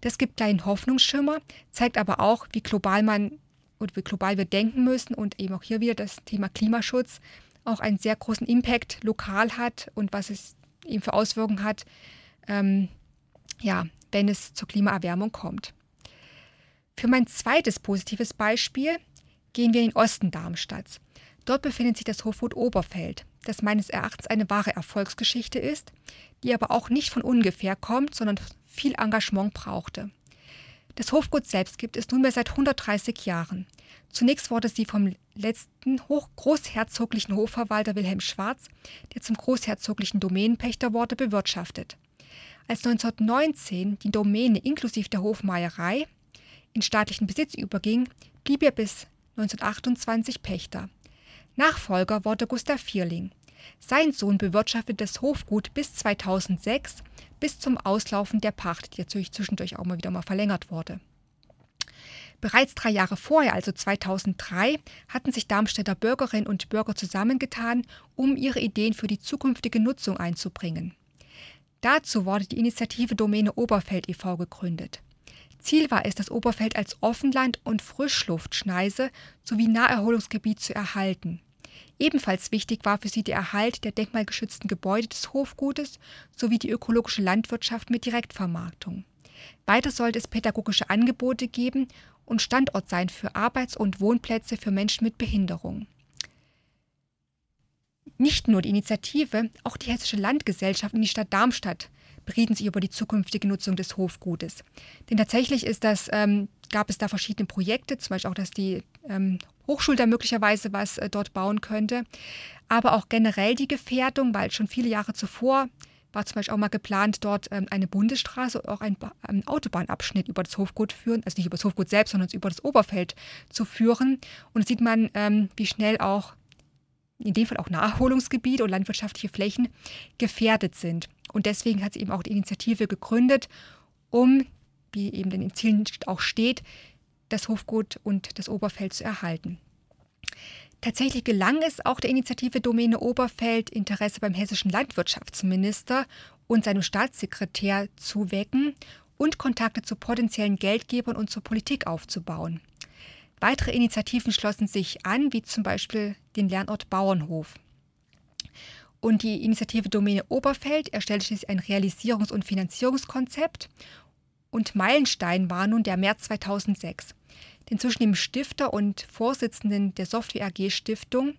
Das gibt kleinen Hoffnungsschimmer, zeigt aber auch, wie global man und wie global wir denken müssen und eben auch hier wieder das Thema Klimaschutz auch einen sehr großen Impact lokal hat und was es eben für Auswirkungen hat, ähm, ja, wenn es zur Klimaerwärmung kommt. Für mein zweites positives Beispiel gehen wir in den Osten Darmstadts. Dort befindet sich das Hofgut Oberfeld, das meines Erachtens eine wahre Erfolgsgeschichte ist, die aber auch nicht von ungefähr kommt, sondern viel Engagement brauchte. Das Hofgut selbst gibt es nunmehr seit 130 Jahren. Zunächst wurde sie vom letzten großherzoglichen Hofverwalter Wilhelm Schwarz, der zum großherzoglichen Domänenpächter wurde, bewirtschaftet. Als 1919 die Domäne inklusive der Hofmeierei in staatlichen Besitz überging, blieb er bis 1928 Pächter. Nachfolger wurde Gustav Vierling. Sein Sohn bewirtschaftete das Hofgut bis 2006, bis zum Auslaufen der Pacht, die natürlich zwischendurch auch mal wieder mal verlängert wurde. Bereits drei Jahre vorher, also 2003, hatten sich Darmstädter Bürgerinnen und Bürger zusammengetan, um ihre Ideen für die zukünftige Nutzung einzubringen. Dazu wurde die Initiative Domäne Oberfeld e.V. gegründet. Ziel war es, das Oberfeld als Offenland- und Frischluftschneise sowie Naherholungsgebiet zu erhalten. Ebenfalls wichtig war für sie der Erhalt der denkmalgeschützten Gebäude des Hofgutes sowie die ökologische Landwirtschaft mit Direktvermarktung. Weiter sollte es pädagogische Angebote geben und Standort sein für Arbeits- und Wohnplätze für Menschen mit Behinderung. Nicht nur die Initiative, auch die Hessische Landgesellschaft und die Stadt Darmstadt berieten sich über die zukünftige Nutzung des Hofgutes. Denn tatsächlich ist das, ähm, gab es da verschiedene Projekte, zum Beispiel auch, dass die ähm, Hochschule da möglicherweise was äh, dort bauen könnte. Aber auch generell die Gefährdung, weil schon viele Jahre zuvor war zum Beispiel auch mal geplant, dort ähm, eine Bundesstraße, auch ein, ein Autobahnabschnitt über das Hofgut führen, also nicht über das Hofgut selbst, sondern über das Oberfeld zu führen. Und da sieht man, ähm, wie schnell auch in dem Fall auch Naherholungsgebiete und landwirtschaftliche Flächen gefährdet sind. Und deswegen hat sie eben auch die Initiative gegründet, um, wie eben in den Zielen auch steht, das Hofgut und das Oberfeld zu erhalten. Tatsächlich gelang es auch der Initiative Domäne Oberfeld, Interesse beim hessischen Landwirtschaftsminister und seinem Staatssekretär zu wecken und Kontakte zu potenziellen Geldgebern und zur Politik aufzubauen. Weitere Initiativen schlossen sich an, wie zum Beispiel den Lernort Bauernhof. Und die Initiative Domäne Oberfeld erstellte schließlich ein Realisierungs- und Finanzierungskonzept. Und Meilenstein war nun der März 2006 denn zwischen dem Stifter und Vorsitzenden der Software AG Stiftung,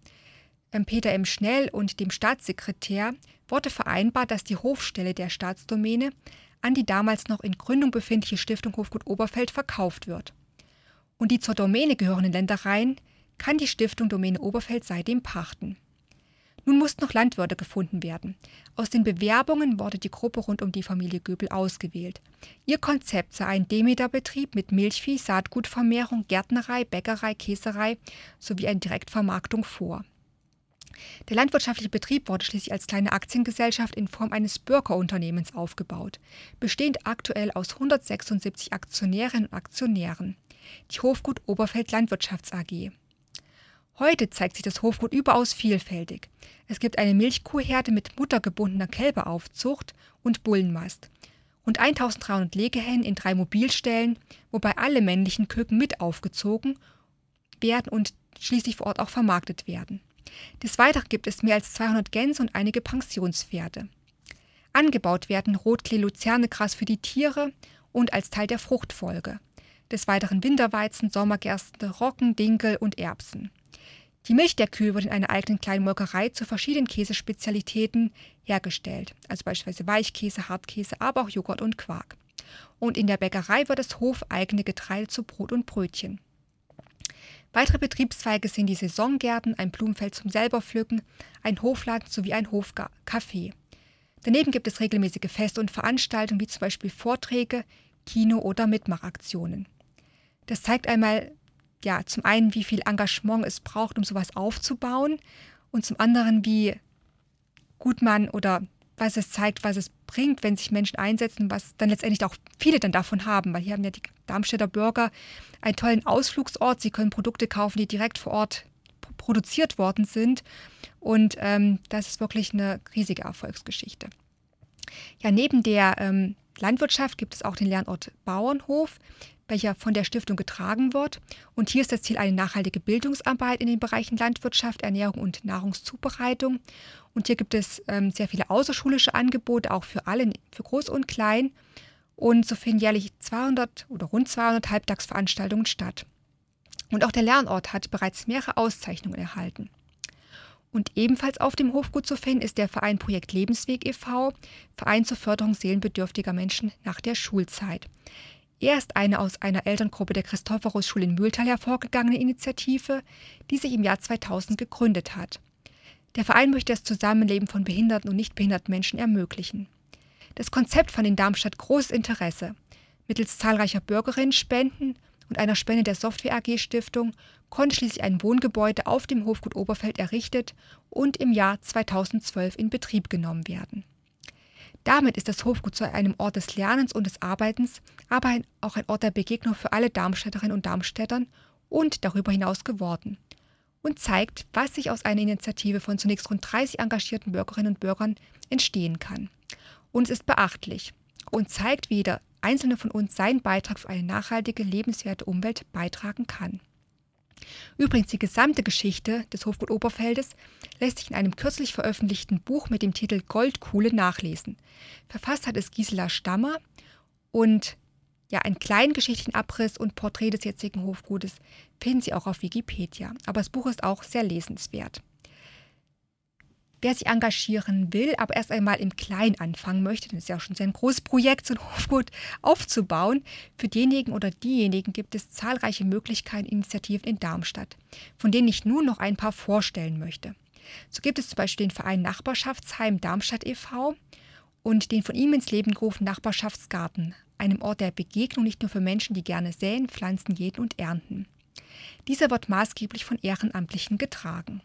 ähm, Peter M. Schnell, und dem Staatssekretär wurde vereinbart, dass die Hofstelle der Staatsdomäne an die damals noch in Gründung befindliche Stiftung Hofgut Oberfeld verkauft wird. Und die zur Domäne gehörenden Ländereien kann die Stiftung Domäne Oberfeld seitdem pachten. Nun mussten noch Landwirte gefunden werden. Aus den Bewerbungen wurde die Gruppe rund um die Familie Göbel ausgewählt. Ihr Konzept sah ein Demeterbetrieb mit Milchvieh, Saatgutvermehrung, Gärtnerei, Bäckerei, Käserei sowie eine Direktvermarktung vor. Der landwirtschaftliche Betrieb wurde schließlich als kleine Aktiengesellschaft in Form eines Bürgerunternehmens aufgebaut, bestehend aktuell aus 176 Aktionärinnen und Aktionären. Die Hofgut Oberfeld Landwirtschafts AG. Heute zeigt sich das Hofgut überaus vielfältig. Es gibt eine Milchkuhherde mit muttergebundener Kälberaufzucht und Bullenmast. Rund 1300 Legehennen in drei Mobilstellen, wobei alle männlichen Küken mit aufgezogen werden und schließlich vor Ort auch vermarktet werden. Des Weiteren gibt es mehr als 200 Gänse und einige Pensionspferde. Angebaut werden Rotklee-Luzernegras für die Tiere und als Teil der Fruchtfolge. Des Weiteren Winterweizen, Sommergerste, Roggen, Dinkel und Erbsen. Die Milch der Kühe wird in einer eigenen kleinen Molkerei zu verschiedenen Käsespezialitäten hergestellt, also beispielsweise Weichkäse, Hartkäse, aber auch Joghurt und Quark. Und in der Bäckerei wird das hofeigene Getreide zu Brot und Brötchen. Weitere Betriebszweige sind die Saisongärten, ein Blumenfeld zum selberpflücken, ein Hofladen sowie ein Hofcafé. Daneben gibt es regelmäßige Feste und Veranstaltungen wie zum Beispiel Vorträge, Kino- oder Mitmachaktionen. Das zeigt einmal, ja, zum einen, wie viel Engagement es braucht, um sowas aufzubauen und zum anderen, wie gut man oder was es zeigt, was es bringt, wenn sich Menschen einsetzen, was dann letztendlich auch viele dann davon haben, weil hier haben ja die Darmstädter Bürger einen tollen Ausflugsort. Sie können Produkte kaufen, die direkt vor Ort produziert worden sind. Und ähm, das ist wirklich eine riesige Erfolgsgeschichte. Ja, neben der ähm, Landwirtschaft gibt es auch den Lernort Bauernhof, welcher von der Stiftung getragen wird. Und hier ist das Ziel eine nachhaltige Bildungsarbeit in den Bereichen Landwirtschaft, Ernährung und Nahrungszubereitung. Und hier gibt es ähm, sehr viele außerschulische Angebote, auch für alle, für Groß und Klein. Und so finden jährlich 200 oder rund 200 Halbtagsveranstaltungen statt. Und auch der Lernort hat bereits mehrere Auszeichnungen erhalten. Und ebenfalls auf dem Hofgut zu finden ist der Verein Projekt Lebensweg e.V., Verein zur Förderung seelenbedürftiger Menschen nach der Schulzeit. Er ist eine aus einer Elterngruppe der Christophorus-Schule in Mühltal hervorgegangene Initiative, die sich im Jahr 2000 gegründet hat. Der Verein möchte das Zusammenleben von behinderten und nicht behinderten Menschen ermöglichen. Das Konzept fand in Darmstadt großes Interesse. Mittels zahlreicher Bürgerinnenspenden und einer Spende der Software AG Stiftung konnte schließlich ein Wohngebäude auf dem Hofgut Oberfeld errichtet und im Jahr 2012 in Betrieb genommen werden. Damit ist das Hofgut zu einem Ort des Lernens und des Arbeitens, aber auch ein Ort der Begegnung für alle Darmstädterinnen und Darmstädtern und darüber hinaus geworden und zeigt, was sich aus einer Initiative von zunächst rund 30 engagierten Bürgerinnen und Bürgern entstehen kann. Und es ist beachtlich und zeigt, wie jeder einzelne von uns seinen Beitrag für eine nachhaltige, lebenswerte Umwelt beitragen kann. Übrigens, die gesamte Geschichte des Hofgut Oberfeldes lässt sich in einem kürzlich veröffentlichten Buch mit dem Titel Goldkuhle nachlesen. Verfasst hat es Gisela Stammer und ja, einen kleinen geschichtlichen Abriss und Porträt des jetzigen Hofgutes finden Sie auch auf Wikipedia. Aber das Buch ist auch sehr lesenswert. Wer sich engagieren will, aber erst einmal im Kleinen anfangen möchte, das ist ja auch schon ein großes Projekt, so ein Hofgut aufzubauen, für denjenigen oder diejenigen gibt es zahlreiche Möglichkeiten, Initiativen in Darmstadt, von denen ich nun noch ein paar vorstellen möchte. So gibt es zum Beispiel den Verein Nachbarschaftsheim Darmstadt e.V. und den von ihm ins Leben gerufenen Nachbarschaftsgarten, einem Ort der Begegnung nicht nur für Menschen, die gerne säen, pflanzen, jäten und ernten. Dieser wird maßgeblich von Ehrenamtlichen getragen.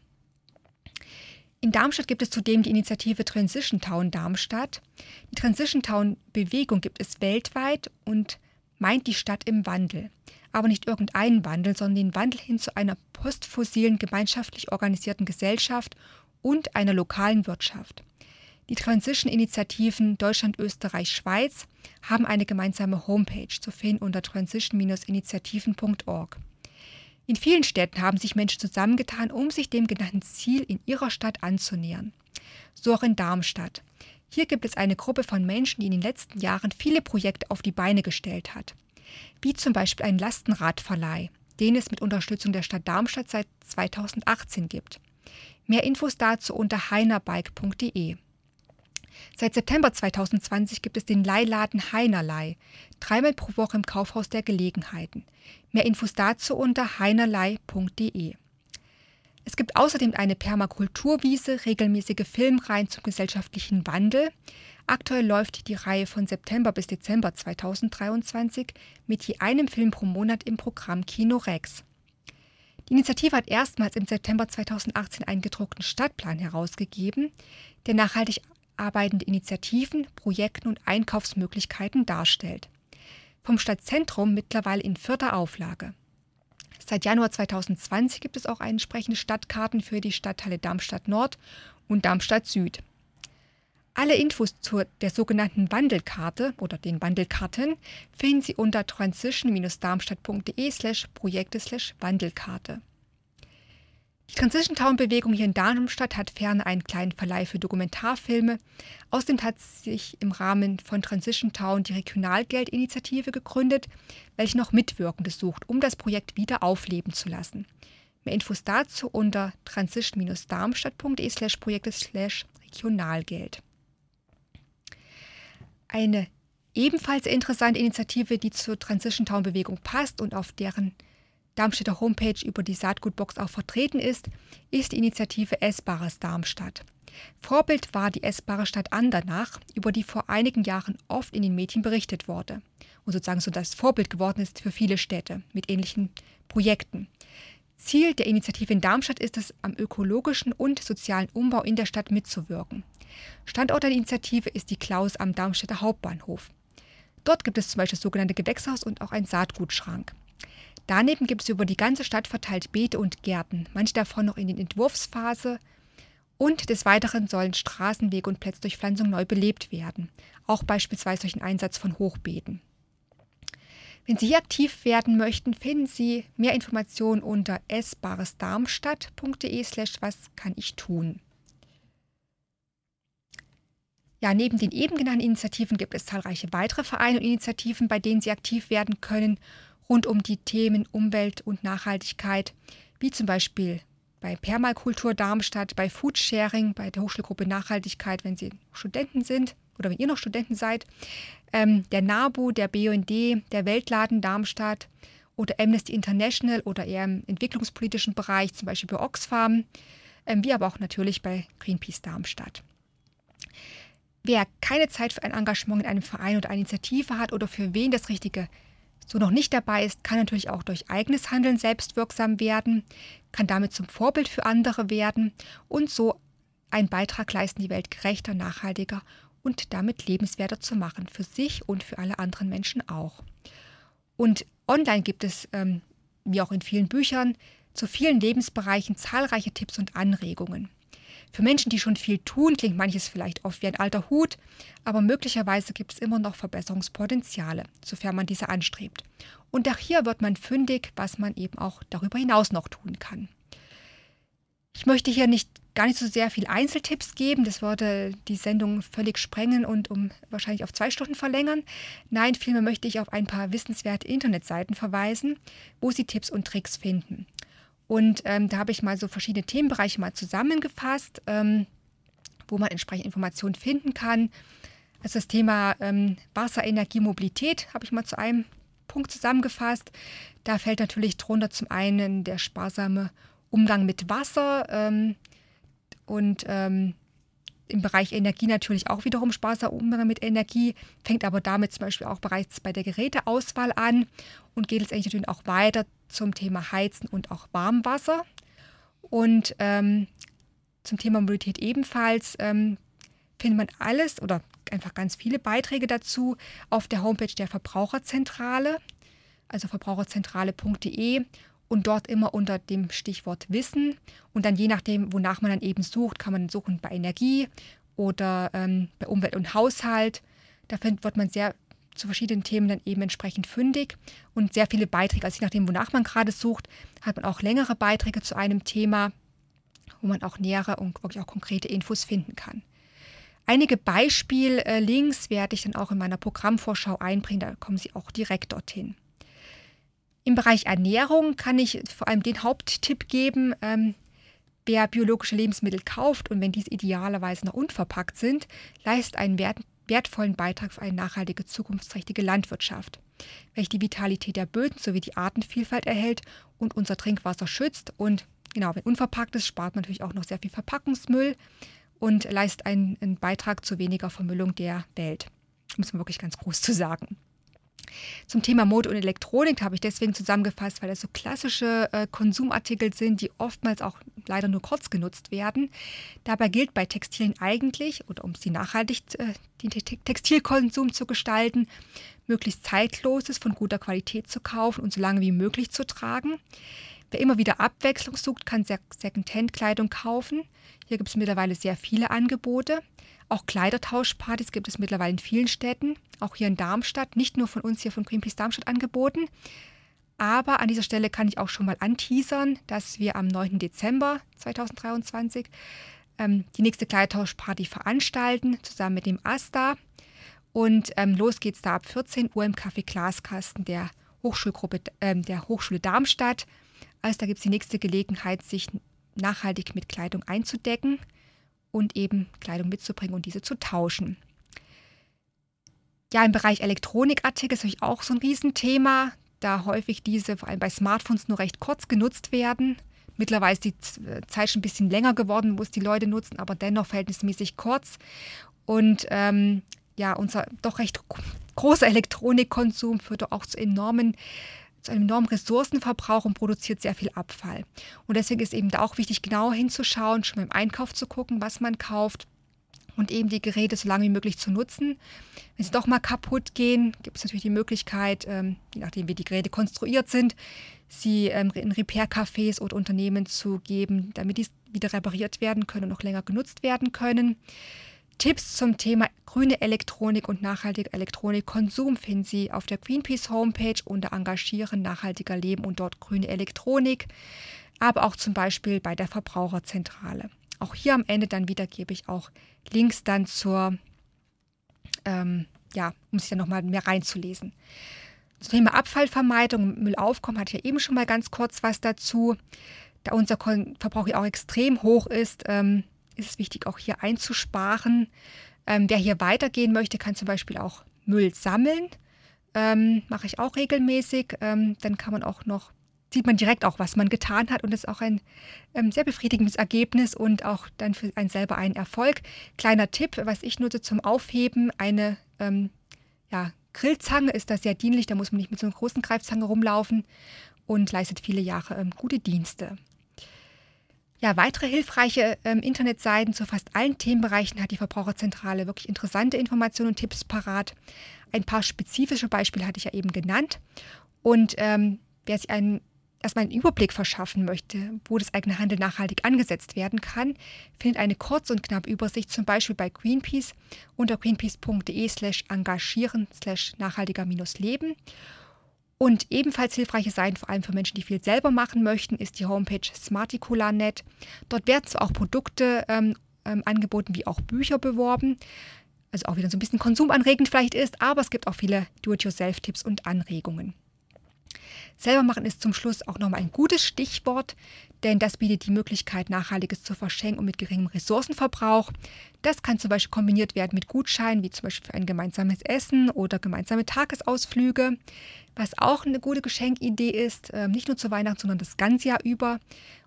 In Darmstadt gibt es zudem die Initiative Transition Town Darmstadt. Die Transition Town Bewegung gibt es weltweit und meint die Stadt im Wandel. Aber nicht irgendeinen Wandel, sondern den Wandel hin zu einer postfossilen, gemeinschaftlich organisierten Gesellschaft und einer lokalen Wirtschaft. Die Transition-Initiativen Deutschland, Österreich, Schweiz haben eine gemeinsame Homepage zu finden unter transition-initiativen.org. In vielen Städten haben sich Menschen zusammengetan, um sich dem genannten Ziel in ihrer Stadt anzunähern. So auch in Darmstadt. Hier gibt es eine Gruppe von Menschen, die in den letzten Jahren viele Projekte auf die Beine gestellt hat. Wie zum Beispiel ein Lastenradverleih, den es mit Unterstützung der Stadt Darmstadt seit 2018 gibt. Mehr Infos dazu unter heinerbike.de. Seit September 2020 gibt es den Leihladen Heinerlei, dreimal pro Woche im Kaufhaus der Gelegenheiten. Mehr Infos dazu unter heinerlei.de. Es gibt außerdem eine Permakulturwiese, regelmäßige Filmreihen zum gesellschaftlichen Wandel. Aktuell läuft die Reihe von September bis Dezember 2023 mit je einem Film pro Monat im Programm Kino Rex. Die Initiative hat erstmals im September 2018 einen gedruckten Stadtplan herausgegeben, der nachhaltig arbeitende Initiativen, Projekten und Einkaufsmöglichkeiten darstellt. Vom Stadtzentrum mittlerweile in vierter Auflage. Seit Januar 2020 gibt es auch entsprechende Stadtkarten für die Stadtteile Darmstadt Nord und Darmstadt Süd. Alle Infos zur der sogenannten Wandelkarte oder den Wandelkarten finden Sie unter transition-darmstadt.de slash Projekte slash Wandelkarte. Die Transition Town Bewegung hier in Darmstadt hat ferner einen kleinen Verleih für Dokumentarfilme. Außerdem hat sich im Rahmen von Transition Town die Regionalgeldinitiative gegründet, welche noch Mitwirkende sucht, um das Projekt wieder aufleben zu lassen. Mehr Infos dazu unter transition-darmstadt.de slash Projekte slash Regionalgeld. Eine ebenfalls interessante Initiative, die zur Transition Town Bewegung passt und auf deren Darmstädter Homepage über die Saatgutbox auch vertreten ist, ist die Initiative Essbares Darmstadt. Vorbild war die essbare Stadt Andernach, über die vor einigen Jahren oft in den Medien berichtet wurde und sozusagen so das Vorbild geworden ist für viele Städte mit ähnlichen Projekten. Ziel der Initiative in Darmstadt ist es, am ökologischen und sozialen Umbau in der Stadt mitzuwirken. Standort der Initiative ist die Klaus am Darmstädter Hauptbahnhof. Dort gibt es zum Beispiel das sogenannte Gewächshaus und auch einen Saatgutschrank. Daneben gibt es über die ganze Stadt verteilt Beete und Gärten, manche davon noch in der Entwurfsphase. Und des Weiteren sollen Straßenwege und Plätzdurchpflanzung neu belebt werden, auch beispielsweise durch den Einsatz von Hochbeeten. Wenn Sie hier aktiv werden möchten, finden Sie mehr Informationen unter essbaresdarmstadt.de slash was kann ich tun. Ja, neben den eben genannten Initiativen gibt es zahlreiche weitere Vereine und Initiativen, bei denen Sie aktiv werden können rund um die Themen Umwelt und Nachhaltigkeit, wie zum Beispiel bei Permakultur Darmstadt, bei Foodsharing, bei der Hochschulgruppe Nachhaltigkeit, wenn Sie Studenten sind oder wenn ihr noch Studenten seid, ähm, der NABU, der BUND, der Weltladen Darmstadt oder Amnesty International oder eher im entwicklungspolitischen Bereich, zum Beispiel bei Oxfam, ähm, wie aber auch natürlich bei Greenpeace Darmstadt. Wer keine Zeit für ein Engagement in einem Verein oder einer Initiative hat oder für wen das richtige so noch nicht dabei ist, kann natürlich auch durch eigenes Handeln selbstwirksam werden, kann damit zum Vorbild für andere werden und so einen Beitrag leisten, die Welt gerechter, nachhaltiger und damit lebenswerter zu machen, für sich und für alle anderen Menschen auch. Und online gibt es, ähm, wie auch in vielen Büchern, zu vielen Lebensbereichen zahlreiche Tipps und Anregungen. Für Menschen, die schon viel tun, klingt manches vielleicht oft wie ein alter Hut, aber möglicherweise gibt es immer noch Verbesserungspotenziale, sofern man diese anstrebt. Und auch hier wird man fündig, was man eben auch darüber hinaus noch tun kann. Ich möchte hier nicht gar nicht so sehr viel Einzeltipps geben, das würde die Sendung völlig sprengen und um wahrscheinlich auf zwei Stunden verlängern. Nein, vielmehr möchte ich auf ein paar wissenswerte Internetseiten verweisen, wo Sie Tipps und Tricks finden. Und ähm, da habe ich mal so verschiedene Themenbereiche mal zusammengefasst, ähm, wo man entsprechend Informationen finden kann. Also das Thema ähm, Wasser, Energie, Mobilität habe ich mal zu einem Punkt zusammengefasst. Da fällt natürlich drunter zum einen der sparsame Umgang mit Wasser ähm, und ähm, im Bereich Energie natürlich auch wiederum sparsam Umgang mit Energie, fängt aber damit zum Beispiel auch bereits bei der Geräteauswahl an und geht letztendlich natürlich auch weiter zum Thema Heizen und auch Warmwasser. Und ähm, zum Thema Mobilität ebenfalls ähm, findet man alles oder einfach ganz viele Beiträge dazu auf der Homepage der Verbraucherzentrale, also verbraucherzentrale.de und dort immer unter dem Stichwort Wissen. Und dann je nachdem, wonach man dann eben sucht, kann man suchen bei Energie oder ähm, bei Umwelt und Haushalt. Da find, wird man sehr zu verschiedenen Themen dann eben entsprechend fündig und sehr viele Beiträge. Also je nachdem, wonach man gerade sucht, hat man auch längere Beiträge zu einem Thema, wo man auch nähere und wirklich auch konkrete Infos finden kann. Einige Beispiellinks werde ich dann auch in meiner Programmvorschau einbringen, da kommen Sie auch direkt dorthin. Im Bereich Ernährung kann ich vor allem den Haupttipp geben, ähm, wer biologische Lebensmittel kauft und wenn diese idealerweise noch unverpackt sind, leistet einen wert, wertvollen Beitrag für eine nachhaltige, zukunftsträchtige Landwirtschaft, welche die Vitalität der Böden sowie die Artenvielfalt erhält und unser Trinkwasser schützt. Und genau, wenn unverpackt ist, spart man natürlich auch noch sehr viel Verpackungsmüll und leistet einen, einen Beitrag zu weniger Vermüllung der Welt. Es mal wirklich ganz groß zu sagen. Zum Thema Mode und Elektronik habe ich deswegen zusammengefasst, weil das so klassische äh, Konsumartikel sind, die oftmals auch leider nur kurz genutzt werden. Dabei gilt bei Textilien eigentlich, oder um sie nachhaltig äh, den Textilkonsum zu gestalten, möglichst zeitloses, von guter Qualität zu kaufen und so lange wie möglich zu tragen. Wer immer wieder Abwechslung sucht, kann Secondhand-Kleidung kaufen. Hier gibt es mittlerweile sehr viele Angebote. Auch Kleidertauschpartys gibt es mittlerweile in vielen Städten, auch hier in Darmstadt, nicht nur von uns hier von Greenpeace Darmstadt angeboten. Aber an dieser Stelle kann ich auch schon mal anteasern, dass wir am 9. Dezember 2023 ähm, die nächste Kleidertauschparty veranstalten, zusammen mit dem AStA. Und ähm, los geht's da ab 14 Uhr im Café Glaskasten der Hochschulgruppe äh, der Hochschule Darmstadt. Also da gibt es die nächste Gelegenheit, sich nachhaltig mit Kleidung einzudecken und eben Kleidung mitzubringen und diese zu tauschen. Ja, im Bereich Elektronikartikel ist natürlich auch so ein Riesenthema, da häufig diese vor allem bei Smartphones nur recht kurz genutzt werden. Mittlerweile ist die Zeit schon ein bisschen länger geworden, wo es die Leute nutzen, aber dennoch verhältnismäßig kurz. Und ähm, ja, unser doch recht großer Elektronikkonsum führt auch zu enormen zu einem enormen Ressourcenverbrauch und produziert sehr viel Abfall. Und deswegen ist eben da auch wichtig, genau hinzuschauen, schon beim Einkauf zu gucken, was man kauft und eben die Geräte so lange wie möglich zu nutzen. Wenn sie doch mal kaputt gehen, gibt es natürlich die Möglichkeit, ähm, je nachdem wie die Geräte konstruiert sind, sie ähm, in Repair-Cafés oder Unternehmen zu geben, damit die wieder repariert werden können und noch länger genutzt werden können. Tipps zum Thema grüne Elektronik und nachhaltiger Elektronikkonsum finden Sie auf der Greenpeace Homepage unter Engagieren, nachhaltiger Leben und dort grüne Elektronik, aber auch zum Beispiel bei der Verbraucherzentrale. Auch hier am Ende dann wieder gebe ich auch Links dann zur, ähm, ja, um sich dann nochmal mehr reinzulesen. Zum Thema Abfallvermeidung, Müllaufkommen hatte ich ja eben schon mal ganz kurz was dazu. Da unser Verbrauch ja auch extrem hoch ist, ähm, ist es wichtig, auch hier einzusparen. Ähm, wer hier weitergehen möchte, kann zum Beispiel auch Müll sammeln. Ähm, mache ich auch regelmäßig. Ähm, dann kann man auch noch, sieht man direkt auch, was man getan hat und das ist auch ein ähm, sehr befriedigendes Ergebnis und auch dann für einen selber ein Erfolg. Kleiner Tipp, was ich nutze zum Aufheben, eine ähm, ja, Grillzange ist da sehr dienlich, da muss man nicht mit so einer großen Greifzange rumlaufen und leistet viele Jahre ähm, gute Dienste. Ja, weitere hilfreiche ähm, Internetseiten zu fast allen Themenbereichen hat die Verbraucherzentrale wirklich interessante Informationen und Tipps parat. Ein paar spezifische Beispiele hatte ich ja eben genannt. Und ähm, wer sich einen, erstmal einen Überblick verschaffen möchte, wo das eigene Handel nachhaltig angesetzt werden kann, findet eine kurz und knappe Übersicht zum Beispiel bei Greenpeace unter greenpeace.de slash engagieren slash nachhaltiger-leben. Und ebenfalls hilfreiche Seiten, vor allem für Menschen, die viel selber machen möchten, ist die Homepage Smarticola.net. Dort werden zwar auch Produkte ähm, ähm, angeboten wie auch Bücher beworben, also auch wieder so ein bisschen konsumanregend vielleicht ist, aber es gibt auch viele Do-it-yourself-Tipps und Anregungen. Selber machen ist zum Schluss auch nochmal ein gutes Stichwort, denn das bietet die Möglichkeit, Nachhaltiges zu verschenken und mit geringem Ressourcenverbrauch. Das kann zum Beispiel kombiniert werden mit Gutscheinen, wie zum Beispiel für ein gemeinsames Essen oder gemeinsame Tagesausflüge. Was auch eine gute Geschenkidee ist, ähm, nicht nur zu Weihnachten, sondern das ganze Jahr über.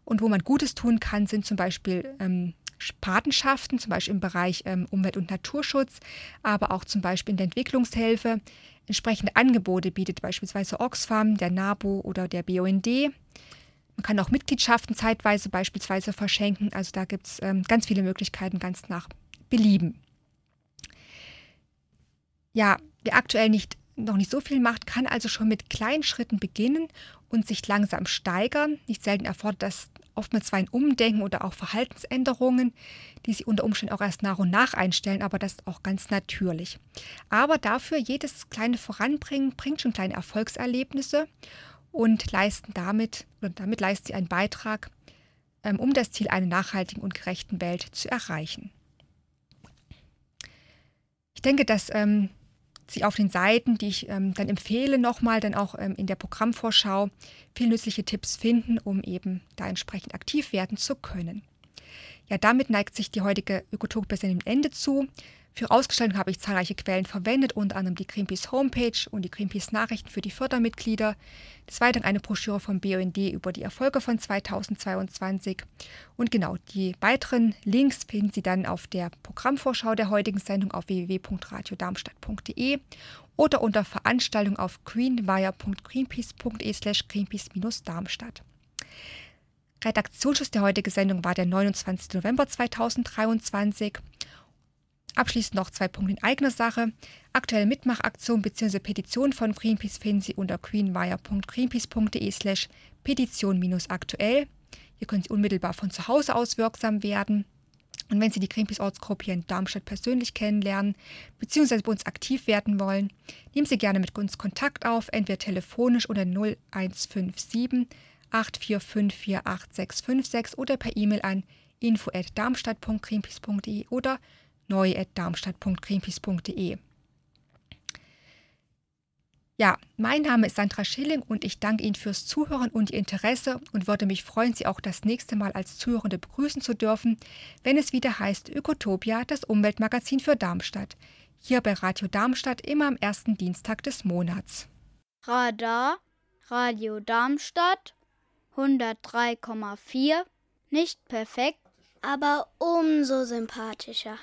Und wo man Gutes tun kann, sind zum Beispiel ähm, Patenschaften, zum Beispiel im Bereich ähm, Umwelt- und Naturschutz, aber auch zum Beispiel in der Entwicklungshilfe. Entsprechende Angebote bietet beispielsweise Oxfam, der NABU oder der BUND. Man kann auch Mitgliedschaften zeitweise beispielsweise verschenken. Also da gibt es ähm, ganz viele Möglichkeiten, ganz nach Belieben. Ja, wer aktuell nicht, noch nicht so viel macht, kann also schon mit kleinen Schritten beginnen und sich langsam steigern. Nicht selten erfordert das oftmals zwar ein Umdenken oder auch Verhaltensänderungen, die sich unter Umständen auch erst nach und nach einstellen, aber das ist auch ganz natürlich. Aber dafür jedes kleine Voranbringen bringt schon kleine Erfolgserlebnisse und leisten damit, oder damit leisten sie einen Beitrag, ähm, um das Ziel einer nachhaltigen und gerechten Welt zu erreichen. Ich denke, dass ähm, Sie auf den Seiten, die ich ähm, dann empfehle, nochmal dann auch ähm, in der Programmvorschau viele nützliche Tipps finden, um eben da entsprechend aktiv werden zu können. Ja, damit neigt sich die heutige Ökotopia dem Ende zu. Für Ausgestaltung habe ich zahlreiche Quellen verwendet, unter anderem die Greenpeace Homepage und die Greenpeace Nachrichten für die Fördermitglieder. Des Weiteren eine Broschüre vom BUND über die Erfolge von 2022. Und genau, die weiteren Links finden Sie dann auf der Programmvorschau der heutigen Sendung auf www.radiodarmstadt.de oder unter Veranstaltung auf greenwire.greenpeace.de slash greenpeace-darmstadt. Redaktionsschluss der heutigen Sendung war der 29. November 2023 Abschließend noch zwei Punkte in eigener Sache. Aktuelle Mitmachaktion bzw. Petition von Greenpeace finden Sie unter greenwire.greenpeace.de slash petition-aktuell. Hier können Sie unmittelbar von zu Hause aus wirksam werden. Und wenn Sie die Greenpeace-Ortsgruppe hier in Darmstadt persönlich kennenlernen bzw. bei uns aktiv werden wollen, nehmen Sie gerne mit uns Kontakt auf, entweder telefonisch unter 0157 845 4656 oder per E-Mail an info@darmstadt.greenpeace.de oder neu.darmstadt.greenpeace.de. Ja, mein Name ist Sandra Schilling und ich danke Ihnen fürs Zuhören und Ihr Interesse und würde mich freuen, Sie auch das nächste Mal als Zuhörende begrüßen zu dürfen, wenn es wieder heißt Ökotopia, das Umweltmagazin für Darmstadt. Hier bei Radio Darmstadt immer am ersten Dienstag des Monats. Radar, Radio Darmstadt, 103,4, nicht perfekt, aber umso sympathischer.